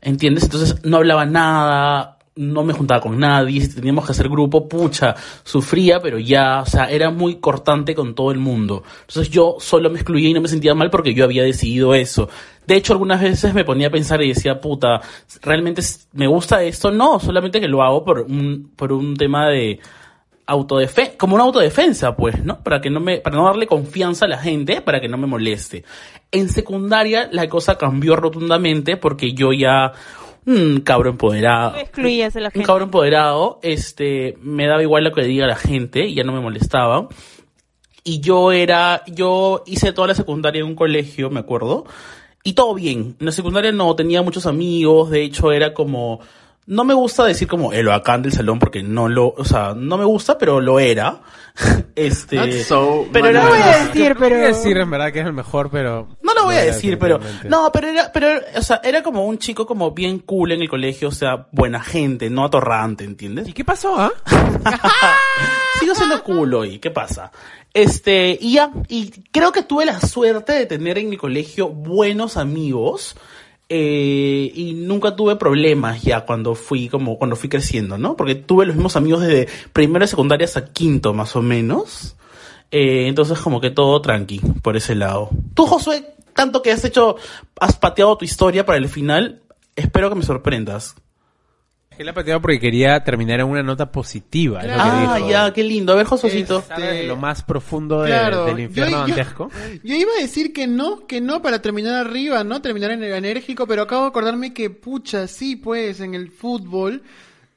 C: ¿entiendes? Entonces, no hablaba nada, no me juntaba con nadie, si teníamos que hacer grupo, pucha, sufría, pero ya, o sea, era muy cortante con todo el mundo. Entonces yo solo me excluía y no me sentía mal porque yo había decidido eso. De hecho, algunas veces me ponía a pensar y decía, puta, ¿realmente me gusta esto? No, solamente que lo hago por un, por un tema de autodefensa, como una autodefensa, pues, ¿no? Para que no me, para no darle confianza a la gente, para que no me moleste. En secundaria la cosa cambió rotundamente porque yo ya, un cabro empoderado.
D: Excluías a la
C: Un
D: gente.
C: cabrón empoderado, este, me daba igual lo que diga la gente, ya no me molestaba. Y yo era, yo hice toda la secundaria en un colegio, me acuerdo, y todo bien. En la secundaria no tenía muchos amigos, de hecho era como, no me gusta decir como el bacán del salón porque no lo, o sea, no me gusta, pero lo era. este,
A: That's so
C: pero era,
D: No voy a decir, pero...
B: Voy a decir en verdad que es el mejor, pero...
C: no lo voy a decir, pero no, pero era, pero o sea, era como un chico como bien cool en el colegio, o sea, buena gente, no atorrante, ¿entiendes?
B: ¿Y qué pasó, ah?
C: Sigo siendo cool hoy, ¿qué pasa? Este, y ya, y creo que tuve la suerte de tener en mi colegio buenos amigos, eh, y nunca tuve problemas ya cuando fui como, cuando fui creciendo, ¿no? Porque tuve los mismos amigos desde primero y secundaria hasta quinto, más o menos. Eh, entonces como que todo tranqui, por ese lado. Tú, Josué, tanto que has hecho, has pateado tu historia para el final, espero que me sorprendas.
B: Que la pateaba porque quería terminar en una nota positiva. que
C: Ah,
B: dijo.
C: ya, qué lindo. A ver, Josuecito.
B: Estar desde lo más profundo de-
A: Claro,
B: del infierno
A: yo- yo-
B: dantesco.
A: Yo iba a decir que no, que no para terminar arriba, ¿no? Terminar en el enérgico, pero acabo de acordarme que, pucha, sí, pues, en el fútbol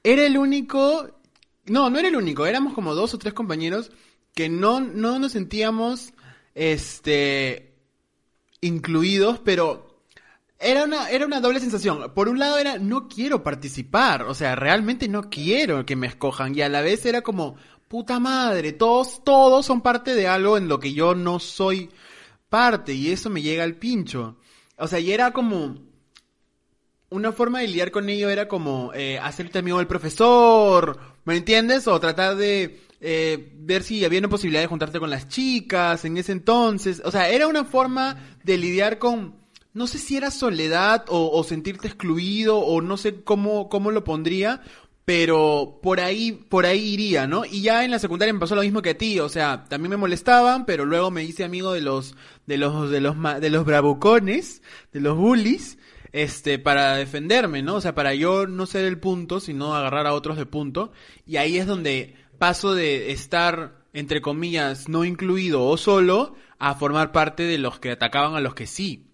A: era el único... No, no era el único, éramos como dos o tres compañeros que no, no nos sentíamos, este, incluidos, pero era una, era una doble sensación. Por un lado era, no quiero participar, o sea, realmente no quiero que me escojan. Y a la vez era como, puta madre, todos, todos son parte de algo en lo que yo no soy parte. Y eso me llega al pincho. O sea, y era como, una forma de lidiar con ello era como eh, hacerte amigo del profesor, ¿me entiendes? O tratar de eh, ver si había una posibilidad de juntarte con las chicas en ese entonces. O sea, era una forma de lidiar con, no sé si era soledad o, o sentirte excluido o no sé cómo, cómo lo pondría, pero por ahí, por ahí iría, ¿no? Y ya en la secundaria me pasó lo mismo que a ti, o sea, también me molestaban, pero luego me hice amigo de los, de los, de los, de los bravucones, de los bullies, este, para defenderme, ¿no? O sea, para yo no ser el punto, sino agarrar a otros de punto. Y ahí es donde paso de estar, entre comillas, no incluido o solo, a formar parte de los que atacaban a los que sí.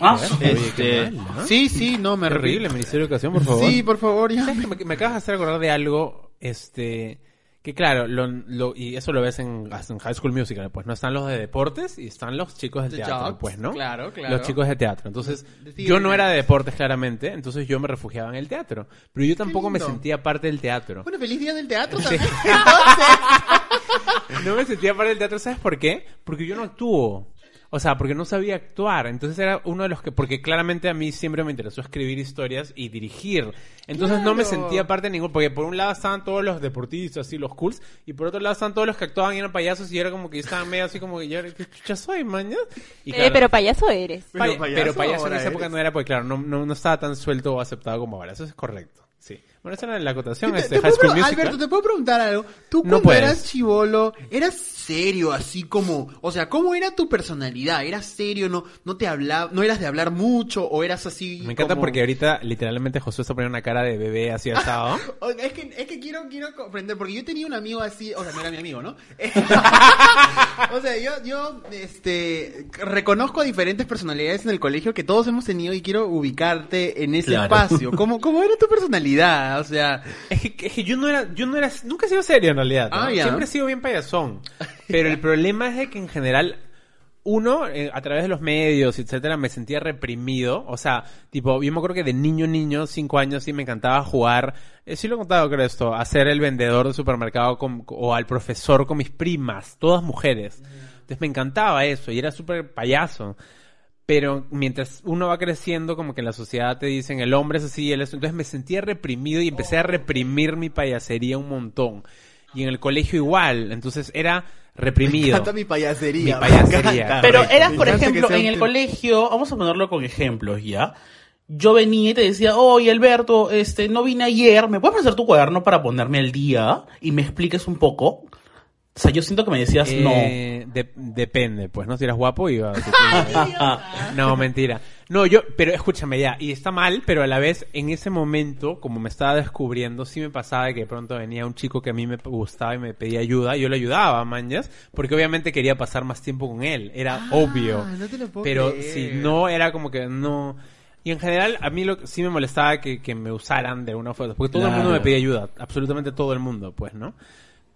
C: Ah,
A: Este,
B: mal, ¿no?
A: sí, sí, no, me
B: Terrible. Ministerio de Educación, por favor.
A: Sí, por favor, ya.
B: Me, me acabas de hacer acordar de algo, este, que claro, lo, lo- y eso lo ves en, en High School Musical, pues, ¿no? Están los de deportes y están los chicos de
A: The
B: teatro,
A: jocks,
B: pues, ¿no?
A: claro, claro.
B: Los chicos de teatro. Entonces, yo no era de deportes, claramente, entonces yo me refugiaba en el teatro. Pero yo tampoco me sentía parte del teatro.
A: Bueno, feliz día del teatro también. Entonces,
B: No me sentía parte del teatro, ¿sabes por qué? Porque yo no actúo. O sea, porque no sabía actuar. Entonces era uno de los que, porque claramente a mí siempre me interesó escribir historias y dirigir. Entonces no me sentía parte de ningún, porque por un lado estaban todos los deportistas y los cools, y por otro lado estaban todos los que actuaban y eran payasos y era como que yo estaba medio así como que yo, ¿qué chucha soy, maña? Y
D: Eh, pero payaso eres.
A: Pero
B: Paya-
A: payaso
B: pero payaso en esa época
A: eres.
B: no era, porque claro, no, no, no estaba tan suelto o aceptado como ahora. Eso es correcto. Bueno, esa era la acotación.
A: Te-
B: Este,
A: te
B: High School Musical.
A: Alberto, te puedo preguntar algo. Tú cuando
B: puedes.
A: eras chivolo, eras serio, así como, o sea, ¿cómo era tu personalidad? ¿Eras serio? ¿No, no te hablaba, no eras de hablar mucho o eras así?
B: Me encanta
A: como-
B: porque ahorita literalmente Josué está poniendo una cara de bebé así asado.
A: Es que, es que quiero, quiero comprender, porque yo tenía un amigo así, o sea, no era mi amigo, ¿no? o sea, yo, yo, este, reconozco a diferentes personalidades en el colegio que todos hemos tenido y quiero ubicarte en ese
C: Claro.
A: espacio. ¿Cómo, ¿Cómo era tu personalidad? O sea,
B: Es que, es que yo no era, yo no era, nunca he sido serio en realidad. ¿no?
A: Ah.
B: Siempre he sido bien payasón. Pero el problema es de que en general, uno, eh, a través de los medios, etcétera, me sentía reprimido. O sea, tipo, yo me acuerdo que de niño, niño, cinco años, sí me encantaba jugar, eh, sí lo he contado, creo esto, a ser el vendedor de supermercado con- o al profesor con mis primas, todas mujeres. Entonces me encantaba eso y era súper payaso. Pero mientras uno va creciendo, como que en la sociedad te dicen el hombre es así, él es... Entonces me sentía reprimido y empecé a reprimir mi payasería un montón. Y en el colegio igual. Entonces era
A: me
B: reprimido.
A: encanta mi payasería.
B: Mi payasería.
A: me.
C: Pero eras,
A: Me
C: por ejemplo, en el colegio, vamos a ponerlo con ejemplos, ¿ya? Yo venía y te decía, oye Alberto, este, no vine ayer, ¿me puedes prestar tu cuaderno para ponerme al día y me expliques un poco? O sea, yo siento que me decías
B: Eh, de- depende, pues, ¿no? Si eras guapo, iba... no, mentira. No, yo, pero escúchame ya, y está mal, pero a la vez, en ese momento, como me estaba descubriendo, sí me pasaba de que de pronto venía un chico que a mí me gustaba y me pedía ayuda, y yo le ayudaba, manjas, porque obviamente quería pasar más tiempo con él, era obvio.
A: no te lo puedo
B: pero si no, era como que no... Y en general, a mí lo que sí me molestaba que, que me usaran de una forma, porque todo el mundo me pedía ayuda, absolutamente todo el mundo, pues, ¿no?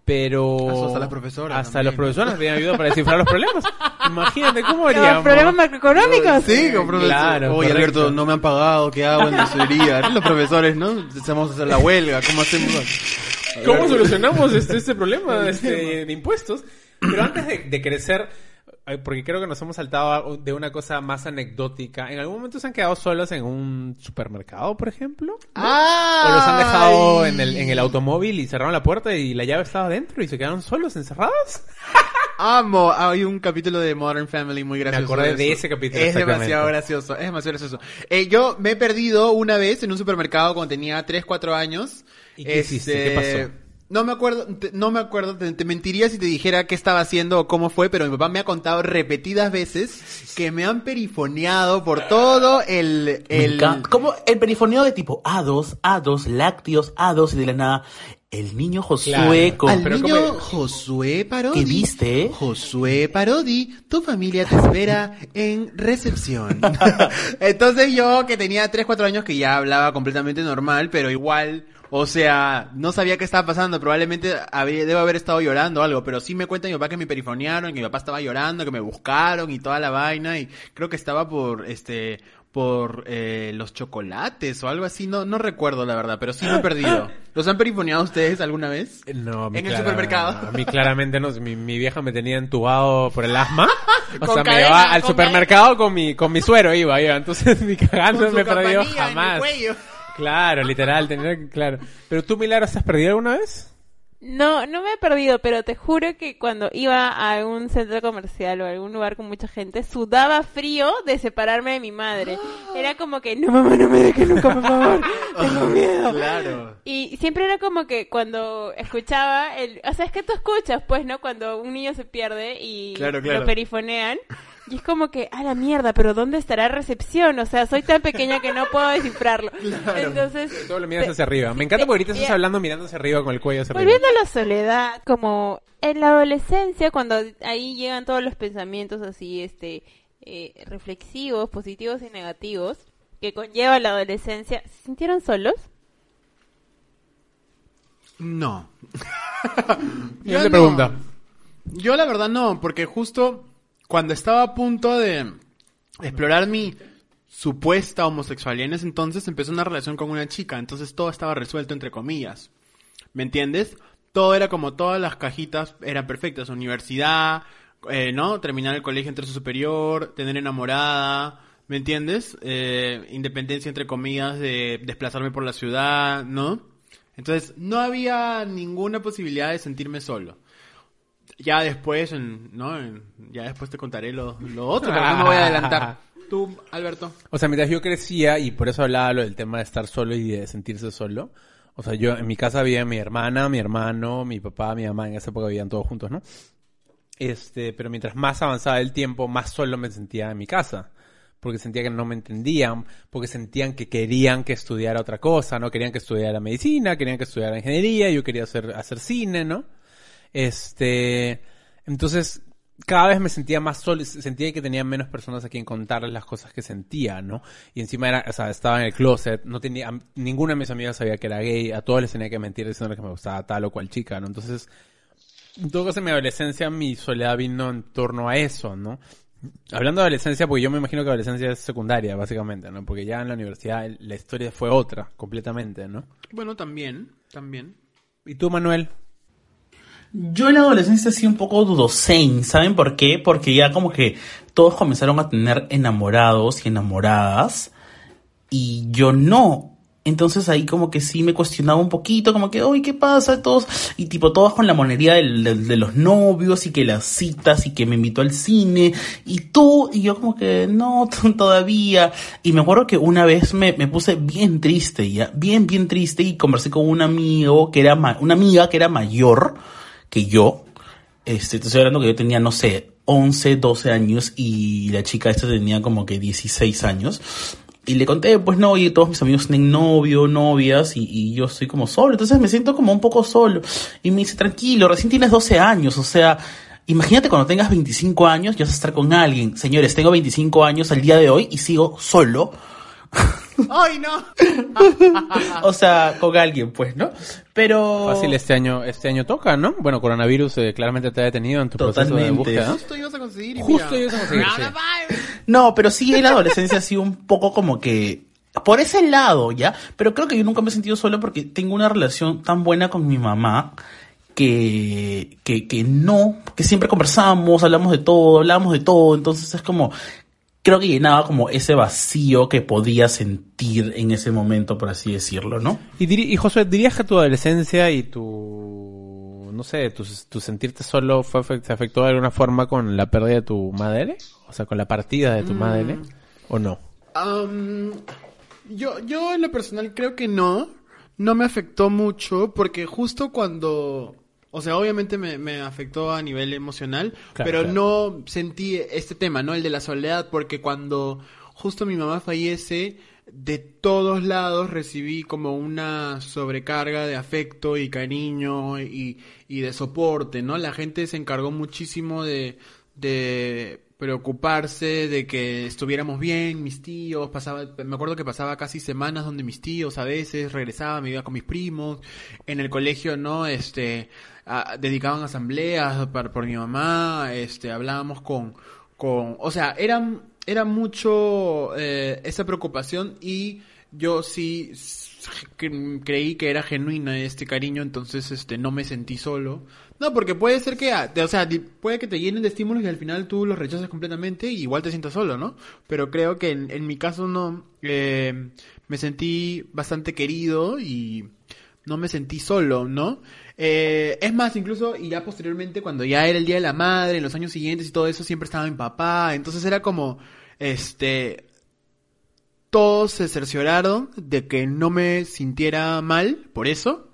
B: Pero...
A: Hasta- hasta las profesoras
B: Hasta
A: también.
B: los profesores pedían ayuda para descifrar los problemas. Imagínate cómo
D: ¿Con
B: haríamos.
D: ¿Problemas macroeconómicos?
A: Sí, con profesor.
B: Claro,
A: Oye,
B: correcto.
A: Alberto, no me han pagado, ¿qué hago en tesorería? Los profesores, ¿no? Vamos a hacer la huelga, ¿cómo hacemos?
B: ¿Cómo solucionamos este, este problema este, de impuestos? Pero antes de, de crecer, porque creo que nos hemos saltado de una cosa más anecdótica, ¿en algún momento se han quedado solos en un supermercado, por ejemplo?
A: ¡Ah!
B: ¿O los han dejado en el, en el automóvil y cerraron la puerta y la llave estaba dentro y se quedaron solos, encerrados?
A: Amo, hay un capítulo de Modern Family muy gracioso.
B: acordé de ese capítulo,
A: Es demasiado gracioso, es demasiado gracioso. Eh, yo me he perdido una vez en un supermercado cuando tenía 3, 4 años.
B: ¿Y qué hiciste? ¿Qué pasó?
A: No me acuerdo, te- no me acuerdo, te, te mentiría si te dijera qué estaba haciendo o cómo fue, pero mi papá me ha contado repetidas veces que me han perifoneado por todo el... El...
C: Como el perifoneo de tipo A2, A2, lácteos, A2 y de la nada. El niño Josué
B: Claro.
C: con...
A: Al
B: Pero
A: niño
B: como-
A: Josué Parodi.
C: ¿Qué viste?
A: Josué Parodi, tu familia te espera en recepción. Entonces yo, que tenía 3, 4 años, que ya hablaba completamente normal, pero igual, o sea, no sabía qué estaba pasando. Probablemente habría, debo haber estado llorando o algo, pero sí me cuenta mi papá que me perifonearon, que mi papá estaba llorando, que me buscaron y toda la vaina, y creo que estaba por, este, por eh, los chocolates o algo así, no, no recuerdo la verdad, pero sí me he perdido. ¿Los han perifoneado ustedes alguna vez?
B: No, a mí
A: ¿En el supermercado?
B: A mí claramente no. Mi, mi vieja me tenía entubado por el asma. O sea, me llevaba al supermercado con mi, con mi suero iba, iba. Entonces ni cagando me
A: en el
B: jamás. Claro, literal, tenía, claro. Pero tú, Milagros, ¿te has perdido alguna vez?
D: No, no me he perdido, pero te juro que cuando iba a algún centro comercial o a algún lugar con mucha gente, sudaba frío de separarme de mi madre. Era como que, no mamá, no me dejes nunca, por favor, tengo miedo.
A: Claro.
D: Y siempre era como que cuando escuchaba el, o sea, es que tú escuchas, pues, ¿no? Cuando un niño se pierde y
A: Claro, claro.
D: lo perifonean. Y es como que, a la mierda, pero ¿dónde estará recepción? O sea, soy tan pequeña que no puedo descifrarlo. Entonces,
B: Todo lo miras
D: te-
B: hacia arriba. Me encanta porque ahorita estás hablando mirando hacia arriba con el cuello hacia arriba.
D: Volviendo a la soledad, como en la adolescencia, cuando ahí llegan todos los pensamientos así, este, eh, reflexivos, positivos y negativos, que conlleva la adolescencia, ¿se sintieron solos?
A: No.
B: Yo te
A: no.
B: pregunta.
A: Yo la verdad no, porque justo cuando estaba a punto de explorar mi supuesta homosexualidad en ese entonces, empezó una relación con una chica, entonces todo estaba resuelto entre comillas. ¿Me entiendes? Todo era como todas las cajitas eran perfectas, universidad, eh, ¿no? Terminar el colegio en tercio superior, tener enamorada, ¿me entiendes? Eh, independencia entre comillas de desplazarme por la ciudad, ¿no? Entonces, no había ninguna posibilidad de sentirme solo. Ya después, en- ¿no? En- ya después te contaré lo, lo otro, pero no me voy a adelantar. Tú, Alberto.
B: O sea, mientras yo crecía, y por eso hablaba lo del tema de estar solo y de sentirse solo. O sea, yo en mi casa había mi hermana, mi hermano, mi papá, mi mamá, en esa época vivían todos juntos, ¿no? Este, pero mientras más avanzaba el tiempo, más solo me sentía en mi casa. Porque sentía que no me entendían, porque sentían que querían que estudiara otra cosa, ¿no? Querían que estudiara medicina, querían que estudiara ingeniería, yo quería hacer, hacer cine, ¿no? Este, entonces, cada vez me sentía más solo, sentía que tenía menos personas a quien contarles las cosas que sentía, ¿no? Y encima era, o sea, estaba en el closet, no tenía, am- ninguna de mis amigas sabía que era gay, a todos les tenía que mentir diciendo que me gustaba tal o cual chica, ¿no? Entonces, en todo caso, en mi adolescencia, mi soledad vino en torno a eso, ¿no? Hablando de adolescencia, porque yo me imagino que adolescencia es secundaria, básicamente, ¿no? Porque ya en la universidad la historia fue otra, completamente, ¿no?
A: Bueno, también, también.
B: ¿Y tú, Manuel?
C: Yo en la adolescencia sí un poco dudosén, ¿saben por qué? Porque ya como que todos comenzaron a tener enamorados y enamoradas y yo no. Entonces ahí como que sí me cuestionaba un poquito, como que, uy, ¿qué pasa? Todos, y tipo todos con la monería del- de los novios y que las citas y que me invitó al cine y tú, y yo como que no, todavía. Y me acuerdo que una vez me, me puse bien triste, ya, bien, bien triste y conversé con un amigo que era, ma- una amiga que era mayor que yo. Este, te estoy hablando que yo tenía, no sé, 11, 12 años y la chica esta tenía como que 16 años. Y le conté, pues no, y todos mis amigos tienen novio, novias, y, y yo estoy como solo. Entonces me siento como un poco solo. Y me dice, tranquilo, recién tienes 12 años, o sea, imagínate cuando tengas 25 años y vas a estar con alguien. Señores, tengo 25 años al día de hoy y sigo solo.
A: ¡Ay, no!
C: O sea, con alguien, pues, ¿no? Pero...
B: Fácil, este año, este año toca, ¿no? Bueno, coronavirus eh, claramente te ha detenido en tu proceso de
C: Totalmente.
B: búsqueda.
A: Justo ibas a conseguir y
B: Justo ibas a conseguir, sí.
C: No, pero sí en la adolescencia ha sido un poco como que por ese lado, ¿ya? Pero creo que yo nunca me he sentido solo porque tengo una relación tan buena con mi mamá que, que, que no, que siempre conversamos, hablamos de todo, hablamos de todo, entonces es como, creo que llenaba como ese vacío que podía sentir en ese momento, por así decirlo, ¿no?
B: Y, diri- y Josué, ¿dirías que tu adolescencia y tu, no sé, tu, tu sentirte solo fue, se afectó de alguna forma con la pérdida de tu madre? O sea, con la partida de tu madre, ¿o no?
A: Yo, yo en lo personal creo que no. No me afectó mucho porque justo cuando... O sea, obviamente me, me afectó a nivel emocional,
B: Claro,
A: pero
B: claro.
A: no sentí este tema, ¿no? El de la soledad, porque cuando justo mi mamá fallece, de todos lados recibí como una sobrecarga de afecto y cariño y, y de soporte, ¿no? La gente se encargó muchísimo de, de preocuparse de que estuviéramos bien, mis tíos, pasaba, me acuerdo que pasaba casi semanas donde mis tíos a veces regresaba, me iba con mis primos, en el colegio, ¿no? Este, a- dedicaban asambleas para, por mi mamá, este, hablábamos con, con, o sea, era, era mucho eh, esa preocupación y yo sí creí que era genuina este cariño, entonces este no me sentí solo. No, porque puede ser que, o sea, puede que te llenen de estímulos y al final tú los rechazas completamente y igual te sientas solo, ¿no? Pero creo que en, en mi caso no, eh, me sentí bastante querido y no me sentí solo, ¿no? Eh, es más, incluso, y ya posteriormente, cuando ya era el Día de la Madre, en los años siguientes y todo eso, siempre estaba mi papá, entonces era como, este, todos se cercioraron de que no me sintiera mal por eso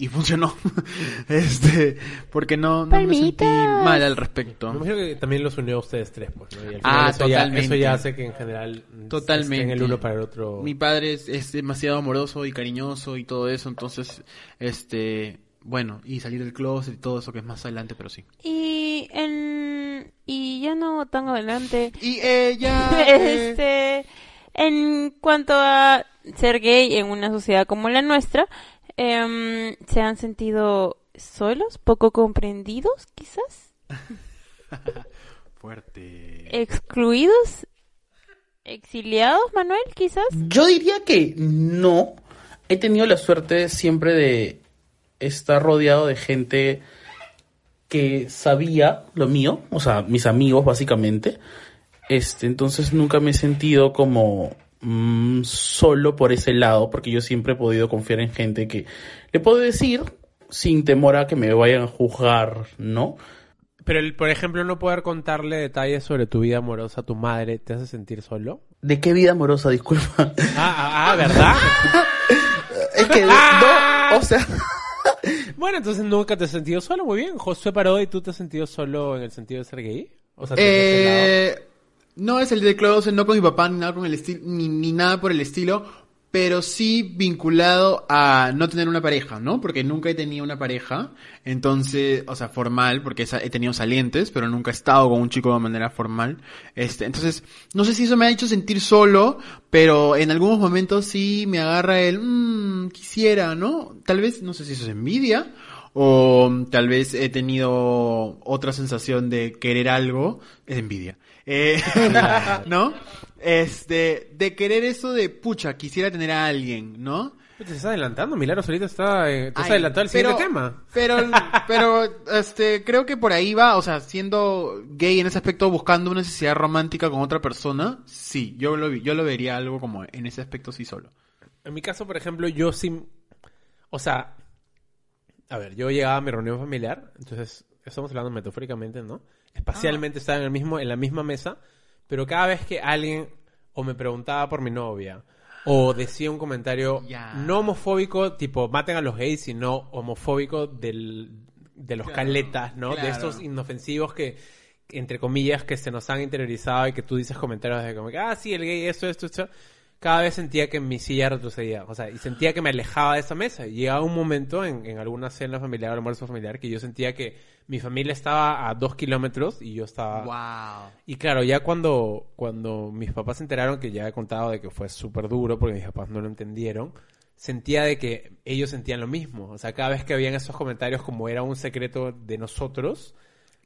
A: y funcionó este porque no, no me sentí mal al respecto
B: Me imagino que también los unió a ustedes tres, pues, ¿no? Y al final
A: Ah,
B: eso, ya,
A: totalmente.
B: eso ya hace que en general
A: Totalmente.
B: estén el uno para el otro.
A: mi padre es, es demasiado amoroso y cariñoso y todo eso entonces este bueno y salir del closet y todo eso que es más adelante pero sí
D: Y en y ya no tan adelante.
A: y ella eh,
D: Este, en cuanto a ser gay en una sociedad como la nuestra, em, se han sentido solos, poco comprendidos, quizás,
A: fuerte
D: excluidos, exiliados, Manuel, quizás.
C: Yo diría que no. He tenido la suerte siempre de estar rodeado de gente que sabía lo mío, o sea, mis amigos básicamente. Este, entonces nunca me he sentido como mm, solo por ese lado, porque yo siempre he podido confiar en gente que le puedo decir sin temor a que me vayan a juzgar, ¿no?
B: Pero, el, por ejemplo, no poder contarle detalles sobre tu vida amorosa a tu madre te hace sentir solo.
C: ¿De qué vida amorosa, disculpa?
B: Ah, ah, ah, ¿verdad?
C: es que no, o sea,
B: bueno, entonces nunca te has sentido solo, muy bien. Josué Parodi, ¿tú te has sentido solo en el sentido de ser gay? O sea, ¿te has
A: Eh, no es el de Close, no con mi papá ni nada con el estilo, ni, ni nada por el estilo, pero sí vinculado a no tener una pareja, ¿no? Porque nunca he tenido una pareja, entonces, o sea, formal, porque he tenido salientes, pero nunca he estado con un chico de manera formal. Este, entonces, no sé si eso me ha hecho sentir solo, pero en algunos momentos sí me agarra el, mmm, quisiera, ¿no? Tal vez, no sé si eso es envidia, o tal vez he tenido otra sensación de querer algo, es envidia. Eh, ¿No? Este, de querer eso de, pucha, quisiera tener a alguien, ¿no?
B: Te estás adelantando, Milagros ahorita está... eh, te has
A: Ay,
B: adelantado siguiente
A: pero-
B: tema.
A: Pero, pero, este, creo que por ahí va, o sea, siendo gay en ese aspecto, buscando una necesidad romántica con otra persona, sí, yo lo, yo lo vería algo como en ese aspecto sí solo.
B: En mi caso, por ejemplo, yo sí... O sea... A ver, yo llegaba a mi reunión familiar, entonces estamos hablando metafóricamente, ¿no? Espacialmente estaba en el mismo, en la misma mesa, pero cada vez que alguien o me preguntaba por mi novia o decía un comentario
A: Ya.
B: no homofóbico, tipo maten a los gays, sino homofóbico del, de los
A: Claro,
B: caletas, ¿no? De
A: claro.
B: estos inofensivos que, entre comillas, que se nos han interiorizado y que tú dices comentarios de como ah, sí, el gay, esto, esto, esto. Cada vez sentía que mi silla retrocedía, o sea, y sentía que me alejaba de esa mesa. Y llegaba un momento en, en alguna cena familiar o almuerzo familiar que yo sentía que mi familia estaba a dos kilómetros y yo estaba...
A: Wow.
B: Y claro, ya cuando, cuando mis papás se enteraron que ya he contado de que fue súper duro porque mis papás no lo entendieron, sentía de que ellos sentían lo mismo. O sea, cada vez que habían esos comentarios como era un secreto de nosotros,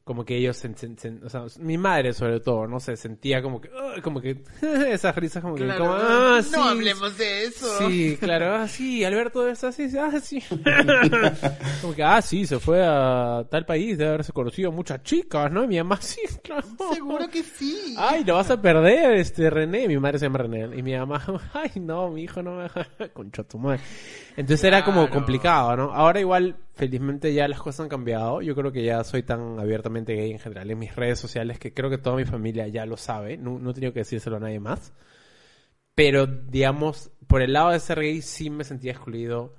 B: como que ellos, sen- sen- sen- o sea, mi madre sobre todo, no sé, sentía como que, "Ugh", como que esas risas como que, como, ah,
A: no
B: sí,
A: hablemos de eso.
B: Sí, claro, ah, sí, Alberto es así, sí, ah, sí. Como que, ah, sí, se fue a tal país, debe haberse conocido muchas chicas, ¿no? Y mi mamá, sí, claro.
A: Seguro que sí.
B: Ay, lo vas a perder, este, René. Mi madre se llama René. Y mi mamá, ay, no, mi hijo no me deja. Concha tu madre. Entonces era como complicado, ¿no? Ahora igual, felizmente ya las cosas han cambiado. Yo creo que ya soy tan abiertamente gay en general en mis redes sociales que creo que toda mi familia ya lo sabe. No, no he tenido que decírselo a nadie más. Pero, digamos, por el lado de ser gay sí me sentía excluido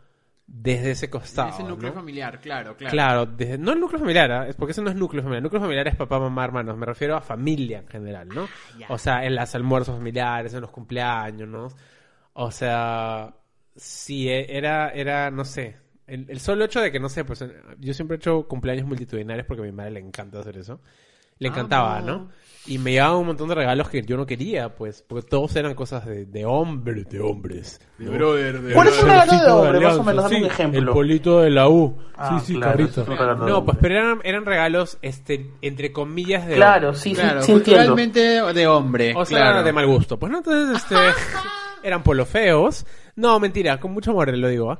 B: desde ese costado.
A: ese núcleo
B: ¿no?
A: familiar, claro, claro.
B: Claro, desde- no el núcleo familiar, ¿ah? es porque eso no es núcleo familiar. Núcleo familiar es papá, mamá, hermanos. Me refiero a familia en general, ¿no?
A: Ya.
B: O sea, en los almuerzos familiares, en los cumpleaños, ¿no? O sea, sí, e- era, era, no sé. El, el solo hecho de que, no sé, pues eh, yo siempre he hecho cumpleaños multitudinarios porque a mi madre le encanta hacer eso. Le encantaba,
A: Amo.
B: ¿no? Y me llevaban un montón de regalos que yo no quería, pues, porque todos eran cosas de, de hombres, de hombres.
A: De
B: ¿no?
A: brother, de
C: ¿Cuál es un regalo de hombre? Más o menos, dame un
B: sí,
C: ejemplo.
B: El polito de la U.
C: Ah,
B: sí, sí,
C: claro,
B: carrito.
C: de
B: No, pues, pero eran, eran regalos, este, entre comillas, de
C: Claro, sí,
A: Claro,
C: sí, sí entiendo.
A: culturalmente de hombre.
B: O sea,
A: claro.
B: de mal gusto. Pues no, entonces, este, eran polo feos. No, mentira, con mucho amor lo digo, ¿ah?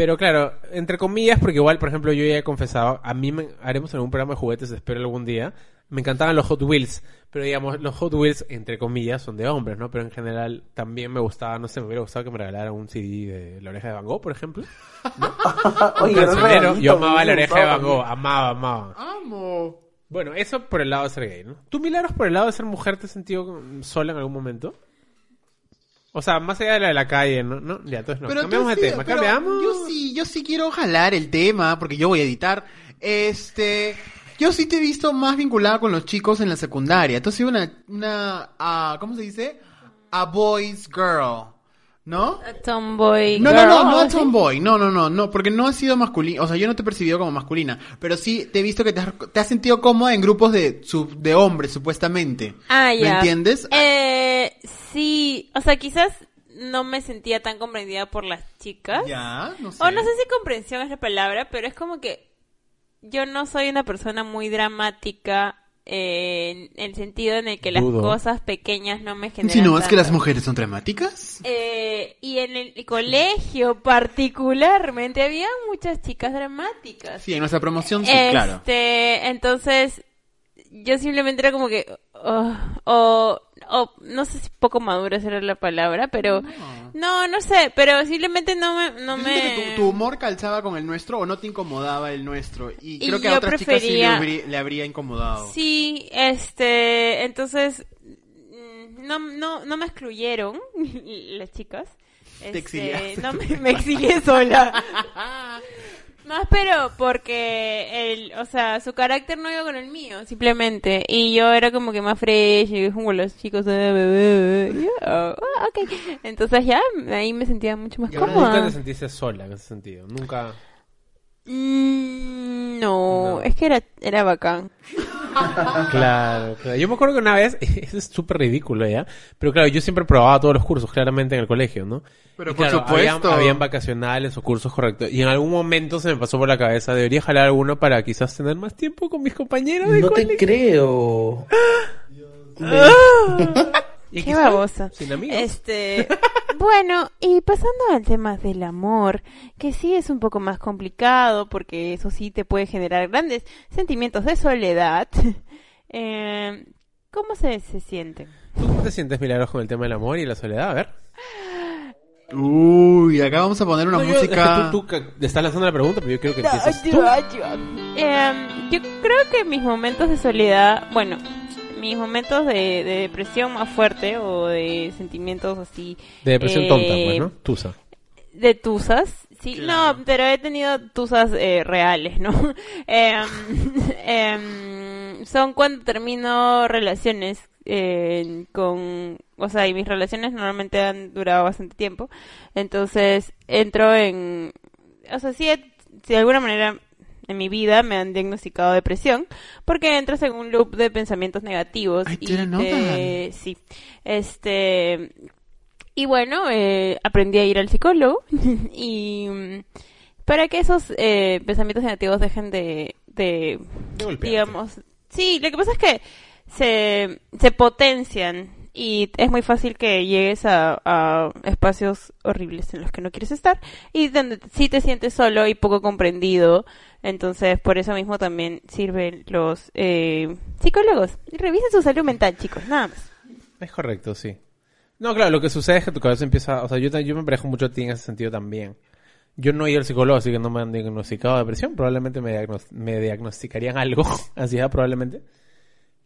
B: Pero claro, entre comillas, porque igual, por ejemplo, yo ya he confesado, a mí me, haremos algún programa de juguetes, espero algún día. Me encantaban los Hot Wheels, pero digamos, los Hot Wheels, entre comillas, son de hombres, ¿no? Pero en general también me gustaba, no sé, me hubiera gustado que me regalaran un CD de La Oreja de Van Gogh, por ejemplo.
C: Oye,
B: Un cancionero.
C: regalito,
B: Yo amaba La Oreja de Van Gogh, amaba, amaba.
A: Amo.
B: Bueno, eso por el lado de ser gay, ¿no? ¿Tú, Milagros, por el lado de ser mujer, te has sentido sola en algún momento? O sea, más allá de la de la calle, ¿no? ¿No? Ya, entonces no.
A: Pero
B: Cambiamos de tema.
A: pero
B: Cambiamos.
A: Yo sí, yo sí quiero jalar el tema, porque yo voy a editar. Este, yo sí te he visto más vinculada con los chicos en la secundaria. Tú has sido una, una, ah, ¿cómo se dice? A boys girl, ¿no?
D: A Tomboy.
A: No, no,
D: girl,
A: no, no a tomboy, no, no, no, no, porque no has sido masculina, o sea, yo no te he percibido como masculina, pero sí te he visto que te has, te has sentido cómoda en grupos de, sub- de hombres, supuestamente.
D: Ah, ya.
A: ¿Me entiendes?
D: Eh, sí, o sea, quizás no me sentía tan comprendida por las chicas.
A: Ya, no sé.
D: O no sé si comprensión es la palabra, pero es como que yo no soy una persona muy dramática eh, en el sentido en el que las
B: Dudo.
D: cosas pequeñas no me generan
A: ¿Insinúas que las mujeres son dramáticas?
D: Eh, y en el colegio particularmente había muchas chicas dramáticas.
A: Sí, en nuestra promoción sí,
D: este,
A: claro.
D: entonces yo simplemente era como que oh, o o no sé si poco madura era la palabra, pero no, no sé, pero simplemente no me no me
A: que tu, tu humor calzaba con el nuestro o no te incomodaba el nuestro. Y
D: Y
A: creo que a otras chicas sí le,
D: prefería-
A: habrí- le habría incomodado.
D: Sí, este, entonces mm, no, no, no me excluyeron las chicas. Este,
A: exiliaste
D: no me, me exilié sola. Más pero porque el, o sea, su carácter no iba con el mío, simplemente. Y yo era como que más fresh, y como los chicos, eh, yo, ah, ok. Entonces ya, ahí me sentía mucho más
A: Y ahora
B: Nunca
D: cómoda.
B: te sentiste sola en ese sentido. Nunca.
D: Mm, no,
B: No.
D: es que era, era bacán.
B: Claro, claro. Yo me acuerdo que una vez, eso es súper ridículo ya, pero claro, yo siempre probaba todos los cursos, claramente en el colegio, ¿no?
A: Pero
B: Y
A: por
B: claro,
A: supuesto.
B: Habían, habían vacacionales o cursos correctos. Y en algún momento se me pasó por la cabeza, debería jalar alguno para quizás tener más tiempo con mis compañeros de
C: No te creo.
B: Y
D: Qué babosa.
B: Sin amigos.
D: Este, bueno, y pasando al tema del amor, que sí es un poco más complicado porque eso sí te puede generar grandes sentimientos de soledad. Eh, ¿Cómo se, se sienten?
B: ¿Tú cómo te sientes, Milagros, con el tema del amor y la soledad? A ver.
A: Uy, acá vamos a poner una
B: No, yo-
A: música.
B: que tú, tú estás lanzando la pregunta, pero yo quiero que empieces tú.
D: Eh, yo creo que mis momentos de soledad, bueno, mis momentos de, de depresión más fuerte o de sentimientos así
B: De depresión
D: eh,
B: tonta, pues, ¿no? Tusa.
D: de tusas, sí,
A: Claro.
D: no, pero he tenido tusas eh, reales, ¿no? Em, em, son cuando termino relaciones eh, con, o sea, y mis relaciones normalmente han durado bastante tiempo, entonces entro en, o sea, sí, he- si de alguna manera en mi vida me han diagnosticado depresión porque entras en un loop de pensamientos negativos
A: I
D: y te- sí este y bueno, eh, aprendí a ir al psicólogo y mm, para que esos eh, pensamientos negativos dejen de, de
B: De
D: digamos, sí, lo que pasa es que se, se potencian y es muy fácil que llegues a, espacios horribles en los que no quieres estar y donde sí te sientes solo y poco comprendido. Entonces, por eso mismo también sirven los eh, psicólogos. Revisen su salud mental, chicos, nada más.
B: Es correcto, sí. No, claro, lo que sucede es que tu cabeza empieza... O sea, yo, yo me parejo mucho a ti en ese sentido también. Yo no he ido al psicólogo, así que no me han diagnosticado depresión. Probablemente me, diagnos- diagnosticarían algo, ansiedad probablemente.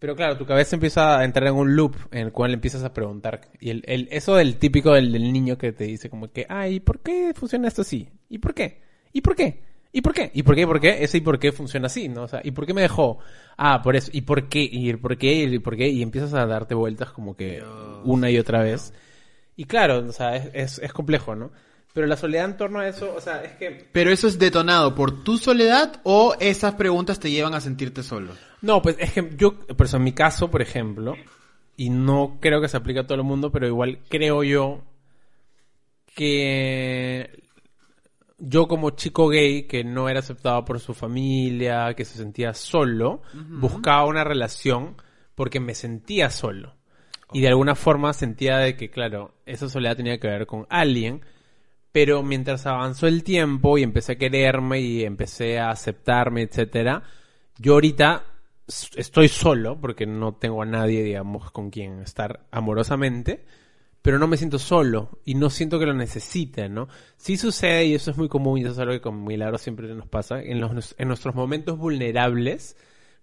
B: Pero claro, tu cabeza empieza a entrar en un loop en el cual empiezas a preguntar. Y el, el- eso del típico del, del niño que te dice como que, ay, ¿por qué funciona esto así? ¿Y por qué? ¿Y por qué? ¿Y por qué? ¿Y por qué? ¿Y por qué? Ese y por qué funciona así, ¿no? O sea, ¿y por qué me dejó? Ah, por eso. ¿Y por qué? ¿Y el por qué? ¿Y el por qué? Y empiezas a darte vueltas como que una y otra vez. Y claro, o sea, es, es, es complejo, ¿no? Pero la soledad en torno a eso, o sea, es que...
A: Pero eso es detonado por tu soledad o esas preguntas te llevan a sentirte solo.
B: No, pues es que yo, por eso en mi caso, por ejemplo, y no creo que se aplique a todo el mundo, pero igual creo yo que yo como chico gay que no era aceptado por su familia, que se sentía solo, buscaba una relación porque me sentía solo. Y de alguna forma sentía de que, claro, esa soledad tenía que ver con alguien, pero mientras avanzó el tiempo y empecé a quererme y empecé a aceptarme, etcétera, yo ahorita estoy solo porque no tengo a nadie, digamos, con quien estar amorosamente, pero no me siento solo y no siento que lo necesite, ¿no? Sí sucede y eso es muy común y eso es algo que con Milagro siempre nos pasa, en, los, en nuestros momentos vulnerables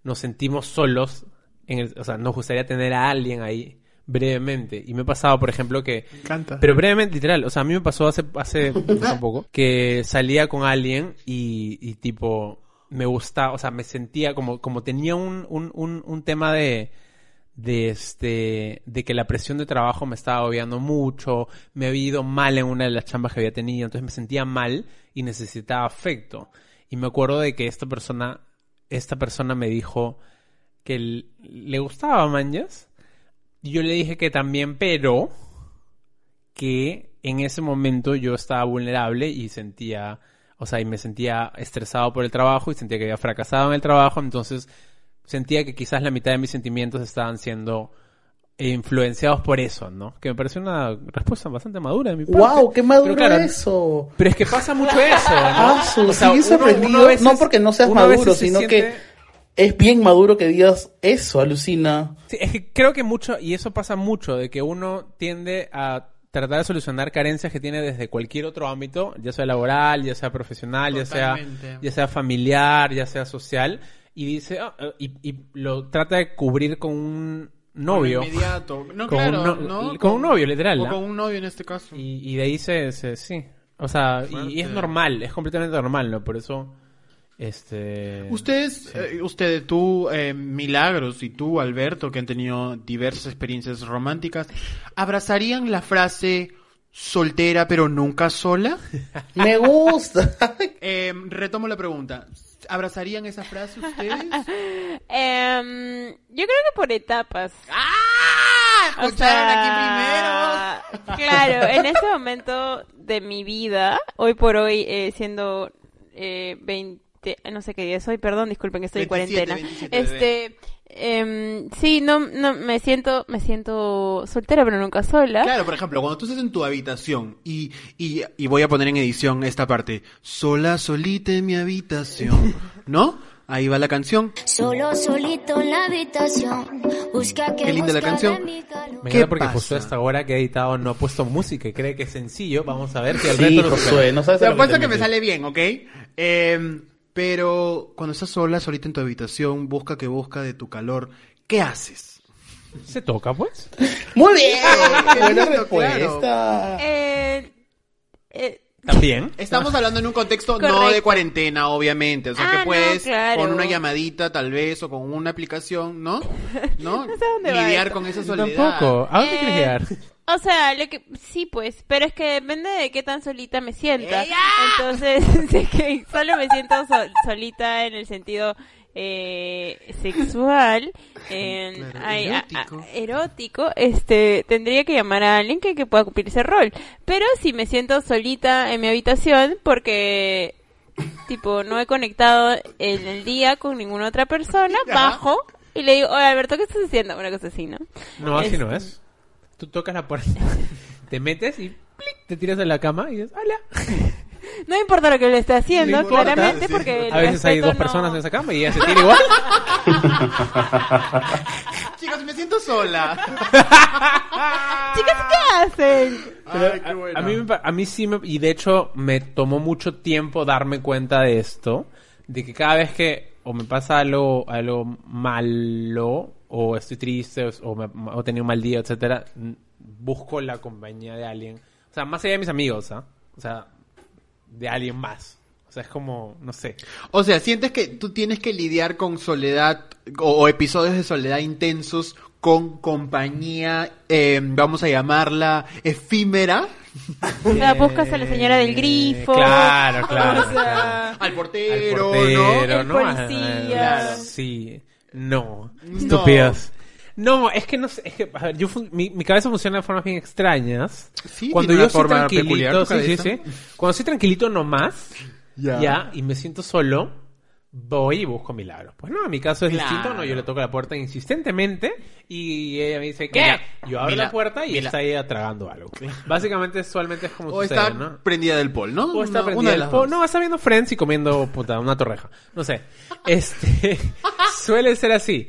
B: nos sentimos solos, en el- o sea, nos gustaría tener a alguien ahí brevemente y me ha pasado, por ejemplo, que
A: Me encanta.
B: pero brevemente, literal, o sea, a mí me pasó hace, hace un poco que salía con alguien y, y tipo, me gustaba, o sea, me sentía como, como tenía un, un, un, un tema de, de este, de que la presión de trabajo me estaba agobiando mucho, me había ido mal en una de las chambas que había tenido, entonces me sentía mal y necesitaba afecto. Y me acuerdo de que esta persona, esta persona me dijo que le gustaba Manjas. Y yo le dije que también, pero que en ese momento yo estaba vulnerable y sentía, o sea, y me sentía estresado por el trabajo y sentía que había fracasado en el trabajo, entonces sentía que quizás la mitad de mis sentimientos estaban siendo influenciados por eso, ¿no? Que me pareció una respuesta bastante madura de mi parte.
C: ¡Wow! ¡Qué maduro
B: Pero claro,
C: eso!
B: Pero es que pasa mucho eso, ¿no?
C: Ah,
B: O sea,
C: sí,
B: uno-
C: sorprendido.
B: uno a veces-
C: no porque no seas maduro, sino
B: siente-
C: que es bien maduro que digas eso, alucina.
B: Sí, es que creo que mucho, y eso pasa mucho, de que uno tiende a tratar de solucionar carencias que tiene desde cualquier otro ámbito, ya sea laboral, ya sea profesional, ya sea, ya sea familiar, ya sea social, y dice, ah, eh, y, y lo trata de cubrir con un novio.
A: Con inmediato. No,
B: Con
A: claro,
B: un no-
A: ¿no?
B: con un novio, literal,
A: O con un novio en este caso.
B: Y, y de ahí se, se- sí. O sea, y, y es normal, es completamente normal, ¿no? Por eso, este...
A: Ustedes, eh, ustedes, tú, eh, Milagros, y tú, Alberto, que han tenido diversas experiencias románticas, ¿abrazarían la frase soltera pero nunca sola?
C: Me gusta.
A: Eh, retomo la pregunta. ¿Abrazarían esa frase ustedes?
D: Em, yo creo que por etapas.
A: ¡Ah!
D: O
A: Escucharon
D: sea,
A: aquí primero.
D: Claro, en este momento de mi vida, hoy por hoy, eh, siendo eh, 20, no sé qué día soy, perdón, disculpen que estoy
A: 27,
D: en cuarentena.
A: 27,
D: este, em, sí, no, no, me siento, me siento soltera, pero nunca sola.
A: Claro, por ejemplo, cuando tú estás en tu habitación y, y, y voy a poner en edición esta parte, sola, solita en mi habitación, ¿no? Ahí va la canción.
E: Solo solito en la habitación. Busca que
A: Qué linda la canción.
B: Me
A: ¿Qué
B: encanta porque
A: pasa?
B: justo hasta ahora que he editado no ha puesto música y cree que es sencillo. Vamos a ver si
C: Sí,
B: Alberto lo supera.
C: Josué, no sabes
A: apuesto
C: te
A: que me sale bien, ¿ok? Eh, pero cuando estás sola, solita en tu habitación, busca que busca de tu calor, ¿qué haces?
B: Se toca, pues.
C: Muy bien. Buena respuesta.
D: Eh, eh,
B: También.
A: Estamos hablando en un contexto no de cuarentena, obviamente. O sea,
D: Ah,
A: que
D: no,
A: puedes
D: claro.
A: con una llamadita, tal vez, o con una aplicación, ¿no? ¿No?
D: No sé dónde va
A: Lidiar
D: esto.
A: con esa soledad.
B: tampoco. ¿A dónde
D: Eh,
B: quieres llegar?
D: O sea, lo que sí, pues, pero es que depende de qué tan solita me sienta.
A: ¡Ella!
D: Entonces, sé que solo me siento sol- solita en el sentido eh, sexual,
A: Claro,
D: a-
A: erótico.
D: a- erótico, este, tendría que llamar a alguien que, que pueda cumplir ese rol. Pero si me siento solita en mi habitación porque tipo no he conectado en el día con ninguna otra persona, bajo y le digo, oye Alberto, ¿qué estás haciendo? Una cosa así, ¿no?
B: No, así
D: Es-
B: no es. Tú tocas la puerta, te metes y plic, te tiras en la cama y dices, hola.
D: No importa lo que le esté haciendo,
A: No importa,
D: claramente,
A: sí.
D: porque
B: A veces hay dos
D: no-
B: personas en esa cama y ella se tira igual.
A: Chicos, me siento sola.
D: Chicas, ¿qué hacen?
A: Ay, qué bueno.
B: A mí, me pa- a mí sí me... Y de hecho me tomó mucho tiempo darme cuenta de esto. De que cada vez que o me pasa algo, algo malo, o estoy triste, o, me, o he tenido un mal día, etcétera, busco la compañía de alguien. O sea, más allá de mis amigos, ¿ah? O sea, de alguien más. O sea, es como, no sé.
A: O sea, sientes que tú tienes que lidiar con soledad o, o episodios de soledad intensos con compañía, eh, vamos a llamarla efímera,
D: O sea, buscas a la señora del grifo.
B: Claro, claro.
D: O sea,
A: al
B: Al
A: portero,
B: portero,
D: El
B: ¿no?
D: policía.
B: Ah, Sí. No.
A: No.
B: Estúpidos. No, es que no sé, es que, a ver, yo mi, mi cabeza funciona de formas bien extrañas.
A: Sí,
B: Cuando yo estoy tranquilito, sí, sí, sí. Cuando estoy tranquilito nomás,
A: Ya.
B: ya. y me siento solo, voy y busco milagros. Pues no, en mi caso es
A: Claro.
B: distinto, no, yo le toco la puerta insistentemente y ella me dice, ¿qué?
A: Mira,
B: yo abro
A: mira,
B: la puerta y
A: mira.
B: está ella tragando algo. Básicamente, usualmente es como
A: O
B: sucede,
A: está
B: ¿no?
A: prendida del pol, ¿no?
B: O está
A: Una-
B: prendida
A: una de
B: el
A: las
B: po-
A: dos.
B: No, está viendo Friends y comiendo puta, una torreja. No sé. Este suele ser así.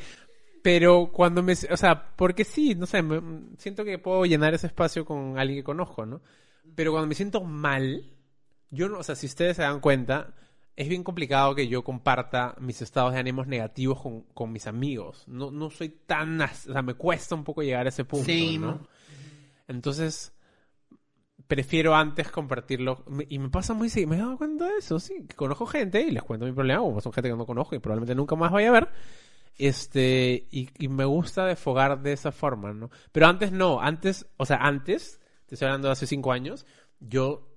B: Pero cuando me, o sea, porque sí, no sé, me- siento que puedo llenar ese espacio con alguien que conozco, ¿no? Pero cuando me siento mal, yo no, o sea, si ustedes se dan cuenta, es bien complicado que yo comparta mis estados de ánimos negativos con, con mis amigos. No, no soy tan, o sea, me cuesta un poco llegar a ese punto,
A: Sí,
B: ¿no?
A: ¿no?
B: Entonces, prefiero antes compartirlo. Y me pasa muy seguido. Me he dado cuenta de eso, sí. que Conozco gente y les cuento mi problema, como son gente que no conozco y probablemente nunca más vaya a ver. Este, y, y me gusta desfogar de esa forma, ¿no? Pero antes no, antes, o sea, antes, te estoy hablando de hace cinco años, yo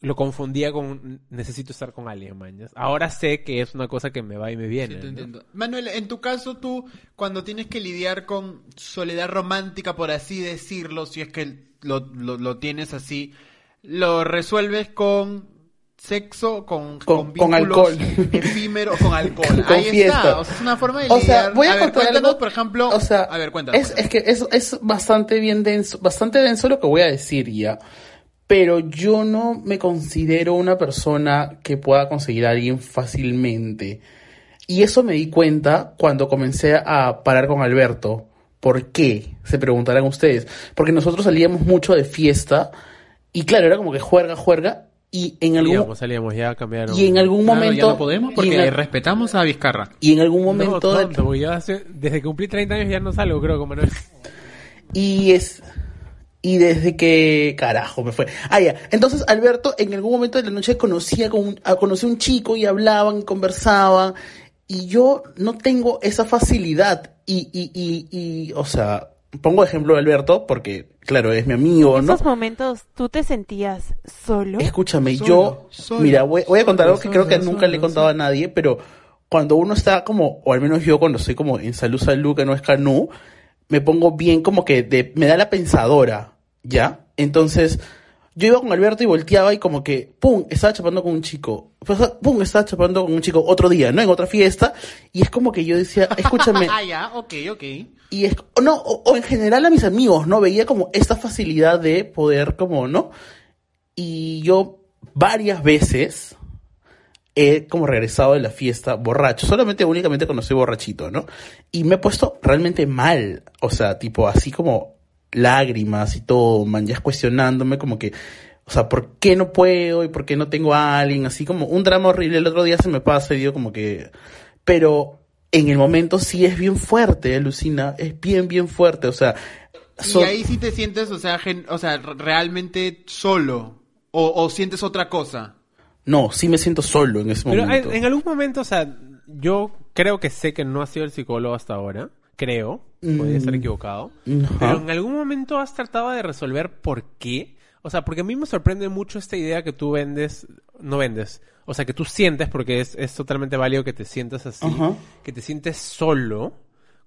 B: lo confundía con necesito estar con alguien, mañas. Ahora sé que es una cosa que me va y me
A: Sí,
B: viene. ¿no?
A: entiendo. Manuel, en tu caso, tú, cuando tienes que lidiar con soledad romántica, por así decirlo, si es que lo, lo- lo tienes así, lo resuelves con sexo con,
C: Con-
A: con,
C: con
A: vínculos
C: alcohol.
A: efímeros con alcohol.
C: Con
A: Ahí
C: fiesta.
A: está. O sea, es una forma de
C: O sea, voy a,
A: ver,
C: contar algo,
A: por ejemplo.
C: o sea,
A: a ver, cuéntanos.
C: Es, es que es, es bastante bien denso, bastante denso lo que voy a decir ya. Pero yo no me considero una persona que pueda conseguir a alguien fácilmente. Y eso me di cuenta cuando comencé a parar con Alberto. ¿Por qué? Se preguntarán ustedes. Porque nosotros salíamos mucho de fiesta y claro, era como que juerga, juerga y en algún
B: Salíamos, salíamos, ya cambiaron.
C: y en algún
A: Claro,
C: momento
A: ya no podemos
C: y
A: porque
C: al-
A: respetamos a Vizcarra.
C: y en algún momento del-
B: tonto, porque yo hace- desde que cumplí 30 años ya no salgo, creo, como no.
C: Y es. Y desde que. Carajo, me fue. Ah, ya. Entonces, Alberto, en algún momento de la noche conocía con un, a- conocí a un chico y hablaban y conversaban. Y yo no tengo esa facilidad. Y, y, y, y o sea, pongo ejemplo de Alberto porque, claro, es mi amigo,
D: En
C: ¿no?
D: esos momentos, ¿tú te sentías solo?
C: Escúchame,
A: Solo,
C: yo,
A: solo,
C: mira, voy, voy a contar
A: solo,
C: algo que creo que
A: solo,
C: nunca le he contado
A: solo.
C: a nadie, pero cuando uno está como, o al menos yo cuando estoy como en salud, salud, que no es canú, me pongo bien como que de, me da la pensadora, ¿ya? Entonces, yo iba con Alberto y volteaba y como que, pum, estaba chapando con un chico, pum, estaba chapando con un chico otro día, ¿no? En otra fiesta, y es como que yo decía, escúchame,
A: Ah, ya, ok, ok.
C: y es, o no, o, o en general a mis amigos, ¿no? Veía como esta facilidad de poder, como, ¿no? Y yo varias veces he como regresado de la fiesta borracho, solamente únicamente cuando soy borrachito, ¿no? Y me he puesto realmente mal, o sea, tipo así como lágrimas y todo, man, ya cuestionándome como que, o sea, ¿por qué no puedo y por qué no tengo a alguien? Así como un drama horrible, el otro día se me pasa y digo como que, pero en el momento sí es bien fuerte, alucina, es bien, bien fuerte, o sea,
A: Y ahí sí te sientes, o sea, gen- o sea, realmente solo. O, o sientes otra cosa.
C: no, sí me siento solo en ese
B: Pero
C: momento.
B: en algún momento, o sea, yo creo que sé que no has sido el psicólogo hasta ahora. Creo. Podría estar
C: Mm.
B: equivocado. Pero en algún momento has tratado de resolver por qué. O sea, porque a mí me sorprende mucho esta idea que tú vendes, no vendes. O sea, que tú sientes, porque es, es totalmente válido que te sientas así, que te sientes solo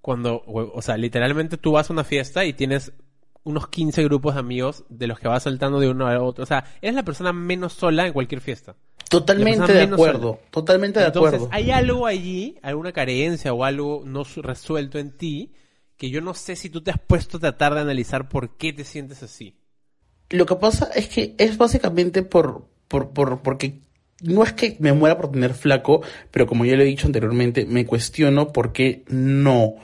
B: cuando, o, o sea, literalmente tú vas a una fiesta y tienes unos 15 grupos de amigos de los que vas saltando de uno a otro. O sea, eres la persona menos sola en cualquier fiesta.
C: Totalmente de acuerdo,
B: sola.
C: totalmente de
B: Entonces,
C: acuerdo.
B: hay algo allí, alguna carencia o algo no su- resuelto en ti, que yo no sé si tú te has puesto a tratar de analizar por qué te sientes así.
C: Lo que pasa es que es básicamente por, por, por, porque no es que me muera por tener flaco, pero como ya lo he dicho anteriormente, me cuestiono por qué no,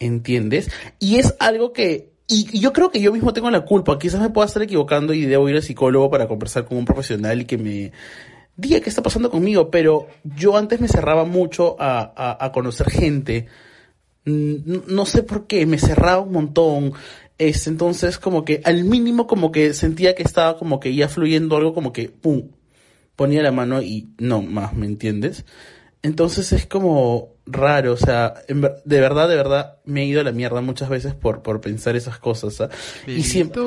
C: ¿entiendes? Y es algo que, y, yo creo que yo mismo tengo la culpa, quizás me pueda estar equivocando y debo ir al psicólogo para conversar con un profesional y que me diga qué está pasando conmigo, pero yo antes me cerraba mucho a, a, conocer gente, no sé por qué, me cerraba un montón. Este, entonces, como que al mínimo, como que sentía que estaba como que ya fluyendo algo, como que, pum, ponía la mano y no más, ¿me entiendes? Entonces es como raro, o sea, en de verdad, de verdad, me he ido a la mierda muchas veces por, por pensar esas cosas. ¿ah? Y siempre,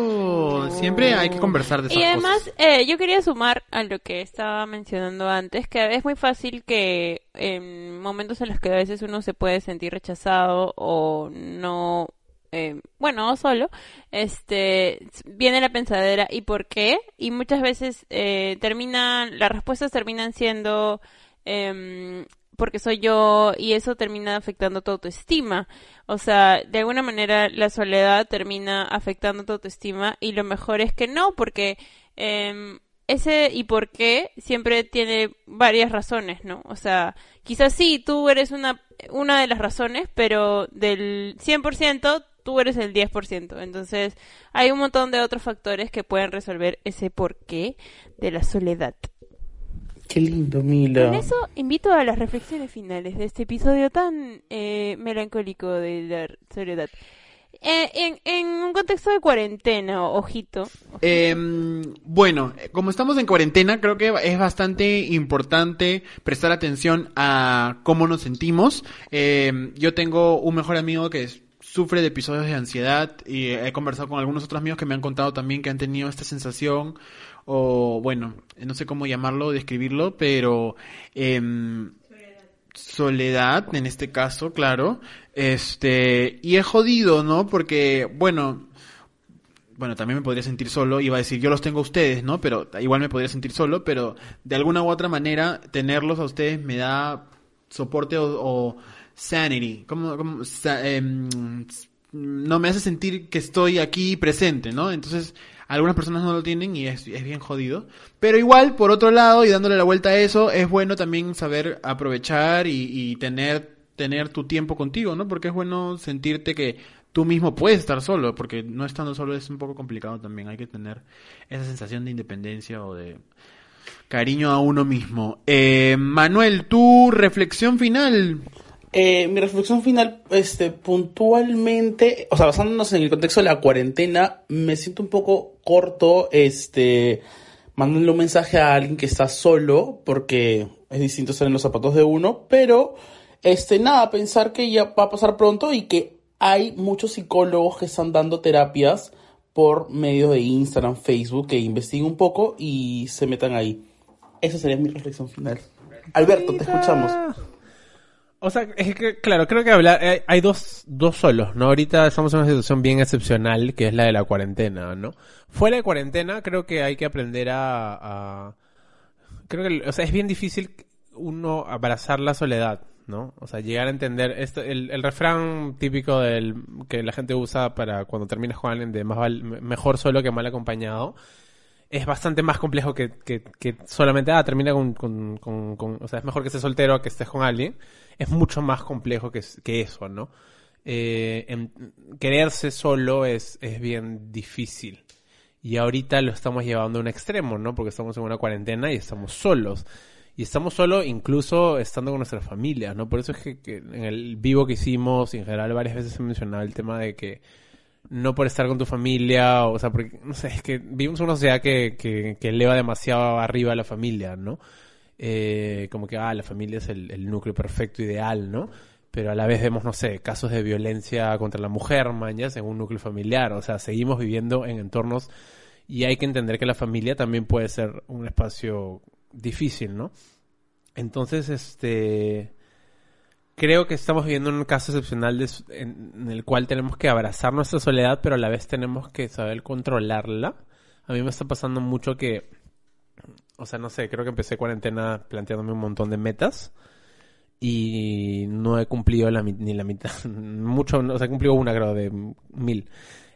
A: siempre hay que conversar de esas
D: Y además,
A: cosas.
D: eh, yo quería sumar a lo que estaba mencionando antes, que es muy fácil que en momentos en los que a veces uno se puede sentir rechazado o no, eh, bueno, o solo, este, viene la pensadera, ¿y por qué? Y muchas veces eh, terminan, las respuestas terminan siendo, em, porque soy yo y eso termina afectando tu autoestima. O sea, de alguna manera la soledad termina afectando tu autoestima y lo mejor es que no, porque em, ese y por qué siempre tiene varias razones, ¿no? O sea, quizás sí, tú eres una, una de las razones, pero del 100% tú eres el 10%. Entonces, hay un montón de otros factores que pueden resolver ese porqué de la soledad.
C: Qué lindo, Mila.
D: Con eso invito a las reflexiones finales de este episodio tan eh, melancólico de la soledad. Eh, en, en un contexto de cuarentena, ojito. ojito.
A: Em, bueno, como estamos en cuarentena, creo que es bastante importante prestar atención a cómo nos sentimos. Em, yo tengo un mejor amigo que es- sufre de episodios de ansiedad y he conversado con algunos otros amigos que me han contado también que han tenido esta sensación o bueno, no sé cómo llamarlo, describirlo, pero em, soledad en este caso, claro. Este, y es jodido, ¿no? Porque bueno, bueno, también me podría sentir solo, iba a decir, yo los tengo a ustedes, ¿no? Pero igual me podría sentir solo, pero de alguna u otra manera, tenerlos a ustedes me da soporte o, sanity, como, como em, no me hace sentir que estoy aquí presente, ¿no? Entonces, algunas personas no lo tienen y es, es bien jodido. Pero igual, por otro lado, y dándole la vuelta a eso, es bueno también saber aprovechar y, y tener, tener tu tiempo contigo, ¿no? Porque es bueno sentirte que tú mismo puedes estar solo, porque no estando solo es un poco complicado también. Hay que tener esa sensación de independencia o de cariño a uno mismo. Eh, Manuel, tu reflexión final.
C: Eh, mi reflexión final, este, puntualmente, o sea, basándonos en el contexto de la cuarentena, me siento un poco corto, este, mandándole un mensaje a alguien que está solo, porque es distinto estar en los zapatos de uno, pero, este, nada, pensar que ya va a pasar pronto y que hay muchos psicólogos que están dando terapias por medio de Instagram, Facebook, que investiguen un poco y se metan ahí. Esa sería mi reflexión final. Alberto, te escuchamos.
B: O sea, es que, claro, creo que hablar, hay, hay dos, dos solos, ¿no? Ahorita estamos en una situación bien excepcional, que es la de la cuarentena, ¿no? Fuera de cuarentena, creo que hay que aprender a, a- creo que, o sea, es bien difícil uno abrazar la soledad, ¿no? O sea, llegar a entender esto, el, el refrán típico del, que la gente usa para cuando terminas con alguien de más val- mejor solo que mal acompañado, es bastante más complejo que, que, que solamente, ah, termina con, con, con- con- o sea, es mejor que estés soltero a que estés con alguien. Es mucho más complejo que, que eso, ¿no? Eh, quererse solo es, es bien difícil. Y ahorita lo estamos llevando a un extremo, ¿no? Porque estamos en una cuarentena y estamos solos. Y estamos solos incluso estando con nuestra familia, ¿no? Por eso es que, en el vivo que hicimos en general varias veces he mencionado el tema de que no por estar con tu familia, o sea, porque, no sé, es que vivimos una sociedad que, que, que eleva demasiado arriba a la familia, ¿no? Eh, como que, ah, la familia es el, núcleo perfecto, ideal, ¿no? Pero a la vez vemos, no sé, casos de violencia contra la mujer, mañas, en un núcleo familiar, o sea, seguimos viviendo en entornos y hay que entender que la familia también puede ser un espacio difícil, ¿no? Entonces, este creo que estamos viviendo un caso excepcional en el cual tenemos que abrazar nuestra soledad, pero a la vez tenemos que saber controlarla. A mí me está pasando mucho que, o sea, no sé, creo que empecé cuarentena planteándome un montón de metas y no he cumplido la, ni la mitad, mucho, o sea, he cumplido una, creo, de mil.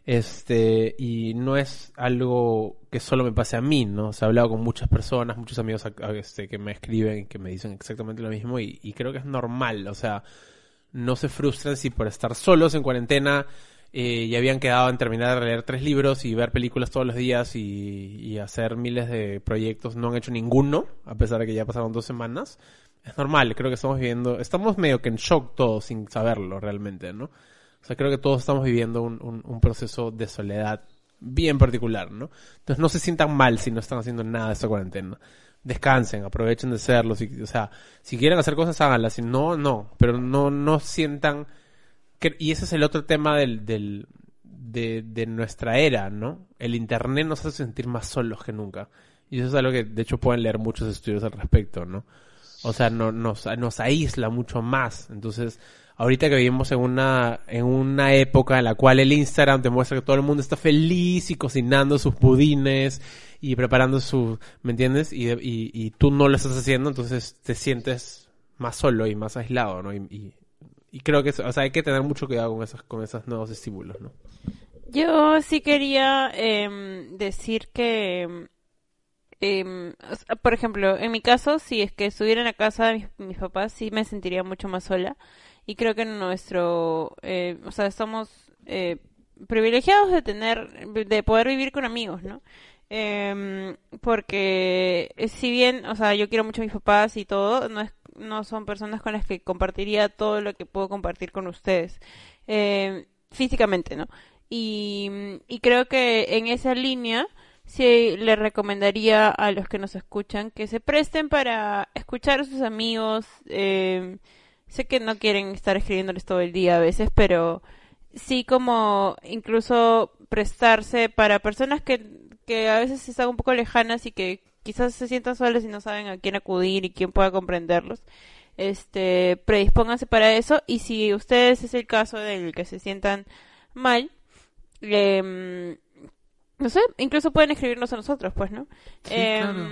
B: Este, y no es algo que solo me pase a mí, ¿no? O sea, he hablado con muchas personas, muchos amigos este, que me escriben que me dicen exactamente lo mismo y, y creo que es normal, o sea, no se frustran si por estar solos en cuarentena eh, ya habían quedado en terminar de leer tres libros y ver películas todos los días y, y hacer miles de proyectos, no han hecho ninguno, a pesar de que ya pasaron dos semanas. Es normal, creo que estamos viviendo, estamos medio que en shock todos sin saberlo realmente, ¿no? O sea, creo que todos estamos viviendo un, proceso de soledad bien particular, ¿no? Entonces no se sientan mal si no están haciendo nada de esta cuarentena. Descansen, aprovechen de hacerlo. Si, o sea, si quieren hacer cosas, háganlas. Si no, no. Pero no, no sientan... Y ese es el otro tema del, del, de, nuestra era, ¿no? El Internet nos hace sentir más solos que nunca. Y eso es algo que, de hecho, pueden leer muchos estudios al respecto, ¿no? O sea, no, nos, nos aísla mucho más. Entonces, ahorita que vivimos en una, en una época en la cual el Instagram te muestra que todo el mundo está feliz y cocinando sus budines y preparando su, ¿me entiendes? Y, y, tú no lo estás haciendo, entonces te sientes más solo y más aislado, ¿no? Y, y creo que, o sea, hay que tener mucho cuidado con esos, con esos nuevos estímulos, ¿no?
D: Yo sí quería em, decir que, sea, por ejemplo, en mi caso, si es que estuviera en la casa de mis, mis papás, sí me sentiría mucho más sola. Y creo que nuestro, eh, o sea, estamos eh, privilegiados de tener, de poder vivir con amigos, ¿no? Em, porque eh, si bien, o sea, yo quiero mucho a mis papás y todo, no es, no son personas con las que compartiría todo lo que puedo compartir con ustedes, Em, físicamente, ¿no? Y, y creo que en esa línea sí le recomendaría a los que nos escuchan que se presten para escuchar a sus amigos. em, sé que no quieren estar escribiéndoles todo el día a veces, pero sí como incluso prestarse para personas que, que a veces están un poco lejanas y que quizás se sientan solas y no saben a quién acudir y quién pueda comprenderlos. Este, predispónganse para eso y si ustedes es el caso del que se sientan mal, em, no sé, incluso pueden escribirnos a nosotros, pues, ¿no?
A: Sí,
D: Em,
A: claro.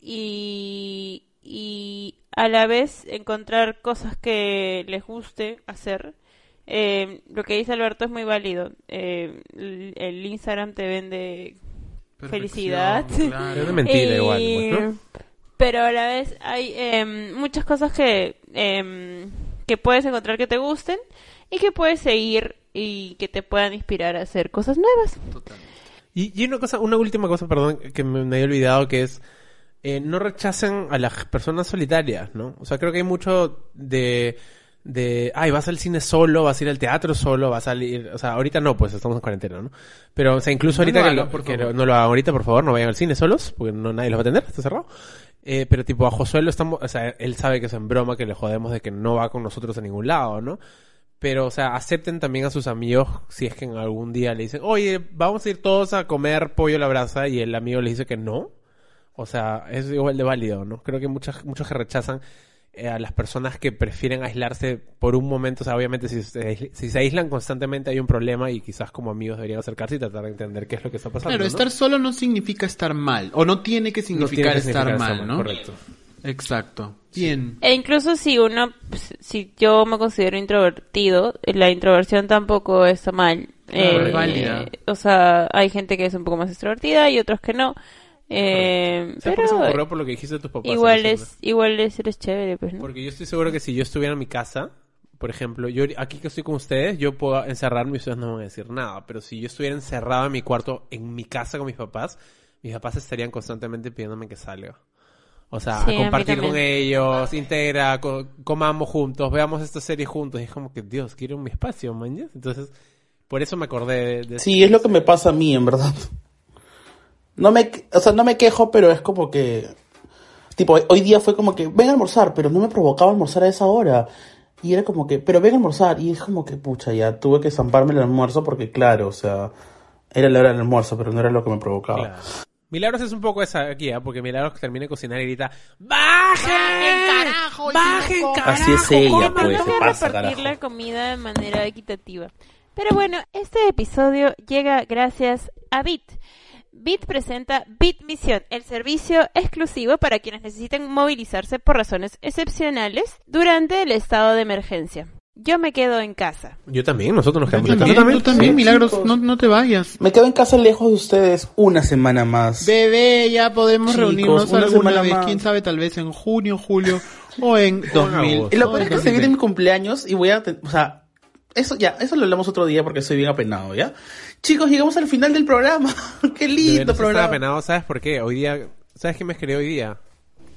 D: y, y a la vez encontrar cosas que les guste hacer. Em, lo que dice Alberto es muy válido. El Instagram te vende felicidad.
A: Claro.
B: Es mentira
D: Y-
B: igual, pues, ¿no?
D: Pero a la vez hay em, muchas cosas que, em, que puedes encontrar que te gusten y que puedes seguir y que te puedan inspirar a hacer cosas nuevas.
B: Y, y una cosa, una última cosa, perdón, que me, me había olvidado, que es eh, no rechacen a las personas solitarias, ¿no? O sea, creo que hay mucho de de, ay, vas al cine solo, vas a ir al teatro solo, vas a salir, o sea, ahorita no, pues estamos en cuarentena, ¿no? Pero, o sea, incluso
A: No
B: ahorita
A: lo
B: que,
A: hagan,
B: lo-
A: por
B: que no lo hagan ahorita, por favor, no vayan al cine solos, porque no nadie los va a atender, está cerrado. Eh, pero tipo, a Josué lo estamos, o sea, él sabe que es en broma, que le jodemos de que no va con nosotros a ningún lado, ¿no? Pero, o sea, acepten también a sus amigos si es que en algún día le dicen, oye, vamos a ir todos a comer pollo a la brasa y el amigo le dice que no. O sea, es igual de válido, ¿no? Creo que muchas, muchos que rechazan a las personas que prefieren aislarse por un momento, o sea, obviamente si se, si se aíslan constantemente hay un problema y quizás como amigos deberían acercarse y tratar de entender qué es lo que está pasando.
A: Claro,
B: ¿no?
A: estar solo no significa estar mal. O no tiene que
B: No
A: significar
B: tiene que
A: estar mal, ¿no?
B: Correcto.
A: Exacto. Bien.
D: E incluso si uno, si yo me considero introvertido, la introversión tampoco está mal.
A: Claro,
D: Eh,
A: es válida.
D: O sea, hay gente que es un poco más extrovertida y otros que no. Eh,
B: ¿Sabes por qué se me
D: pero
B: ocurrió por lo que dijiste de tus papás?
D: igual es, igual es, eres chévere, pues, ¿no?
B: Porque yo estoy seguro que si yo estuviera en mi casa, por ejemplo, yo aquí que estoy con ustedes, yo puedo encerrarme y ustedes no me van a decir nada. Pero si yo estuviera encerrado en mi cuarto, en mi casa con mis papás, mis papás estarían constantemente pidiéndome que salga. O sea,
D: Sí, a
B: a compartir con
D: también.
B: ellos, integra, co- comamos juntos, veamos esta serie juntos. Y es como que, Dios, quiero mi espacio, man. Entonces, por eso me acordé de, de
C: Sí, es lo que me pasa a mí, en verdad. No me, o sea, no me quejo, pero es como que, tipo, hoy día fue como que, ven a almorzar, pero no me provocaba almorzar a esa hora. Y era como que, pero ven a almorzar. Y es como que, pucha, ya tuve que zamparme el almuerzo porque, claro, o sea, era la hora del almuerzo, pero no era lo que me provocaba.
B: Claro. Milagros es un poco esa aquí, ¿ah? porque Milagros termina de cocinar y grita ¡Bajen! ¡Bajen, carajo!
C: Así es ella, pues, se pasa,
D: repartir
C: carajo.
D: la comida de manera equitativa. Pero bueno, este episodio llega gracias a Bit. Bit presenta Bit Misión, el servicio exclusivo para quienes necesiten movilizarse por razones excepcionales durante el estado de emergencia. Yo me quedo en casa.
B: Yo también, nosotros nos
A: Tú
B: quedamos
A: también,
B: aquí.
A: tú también,
C: Sí,
A: Milagros,
C: chicos.
A: no, no te vayas.
C: Me quedo en casa lejos de ustedes una semana más.
A: Bebé, ya podemos
C: Chicos,
A: reunirnos
C: una
A: alguna
C: semana
A: vez,
C: más.
A: quién sabe, tal vez en junio, julio o en 2000.
C: Y lo peor
A: en
C: es que se viene
A: 2020.
C: mi cumpleaños y voy a... O sea, eso ya, eso lo hablamos otro día porque estoy bien apenado, ¿ya? Chicos, llegamos al final del programa. Qué lindo
B: estaba
C: programa.
B: apenado, ¿sabes por qué? Hoy día, ¿sabes quién me escribió hoy día?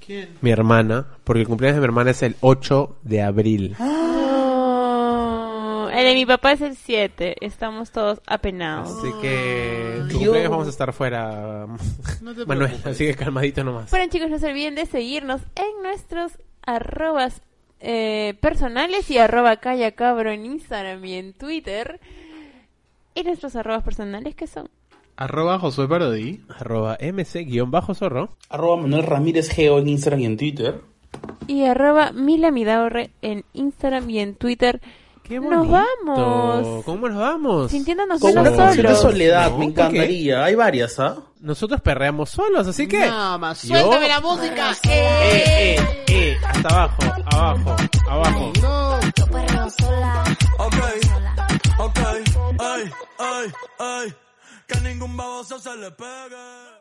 A: ¿Quién?
B: Mi hermana, porque el cumpleaños de mi hermana es el 8 de abril.
D: Oh, el de mi papá es el 7. Estamos todos apenados.
B: Así que tu cumpleaños vamos a estar fuera,
A: No te
B: Manuel, así que calmadito nomás.
D: Bueno chicos, no se olviden de seguirnos en nuestros arrobas eh, personales y arroba calla cabro en Instagram y en Twitter. Y nuestros arrobas personales que son
A: Arroba Josué Parodi.
B: Arroba mc-zorro.
C: Arroba Manuel Ramírez Geo en Instagram y en Twitter.
D: y arroba milamidaurre en Instagram y en Twitter.
B: ¡Qué
D: Nos
B: bonito!
D: vamos.
B: ¿Cómo nos vamos?
D: Sintiéndonos
C: Con
D: menos solos.
C: soledad,
B: No,
C: me encantaría. Hay varias, ¿ah?
B: Nosotros perreamos solos, así que...
A: Nada más,
B: Yo-
A: suéltame la música.
B: Eh, eh, eh, hasta abajo, abajo, abajo.
A: No.
E: Yo perreo sola.
F: Ok, ok, ay, ay, ay, que ningún baboso se le pegue.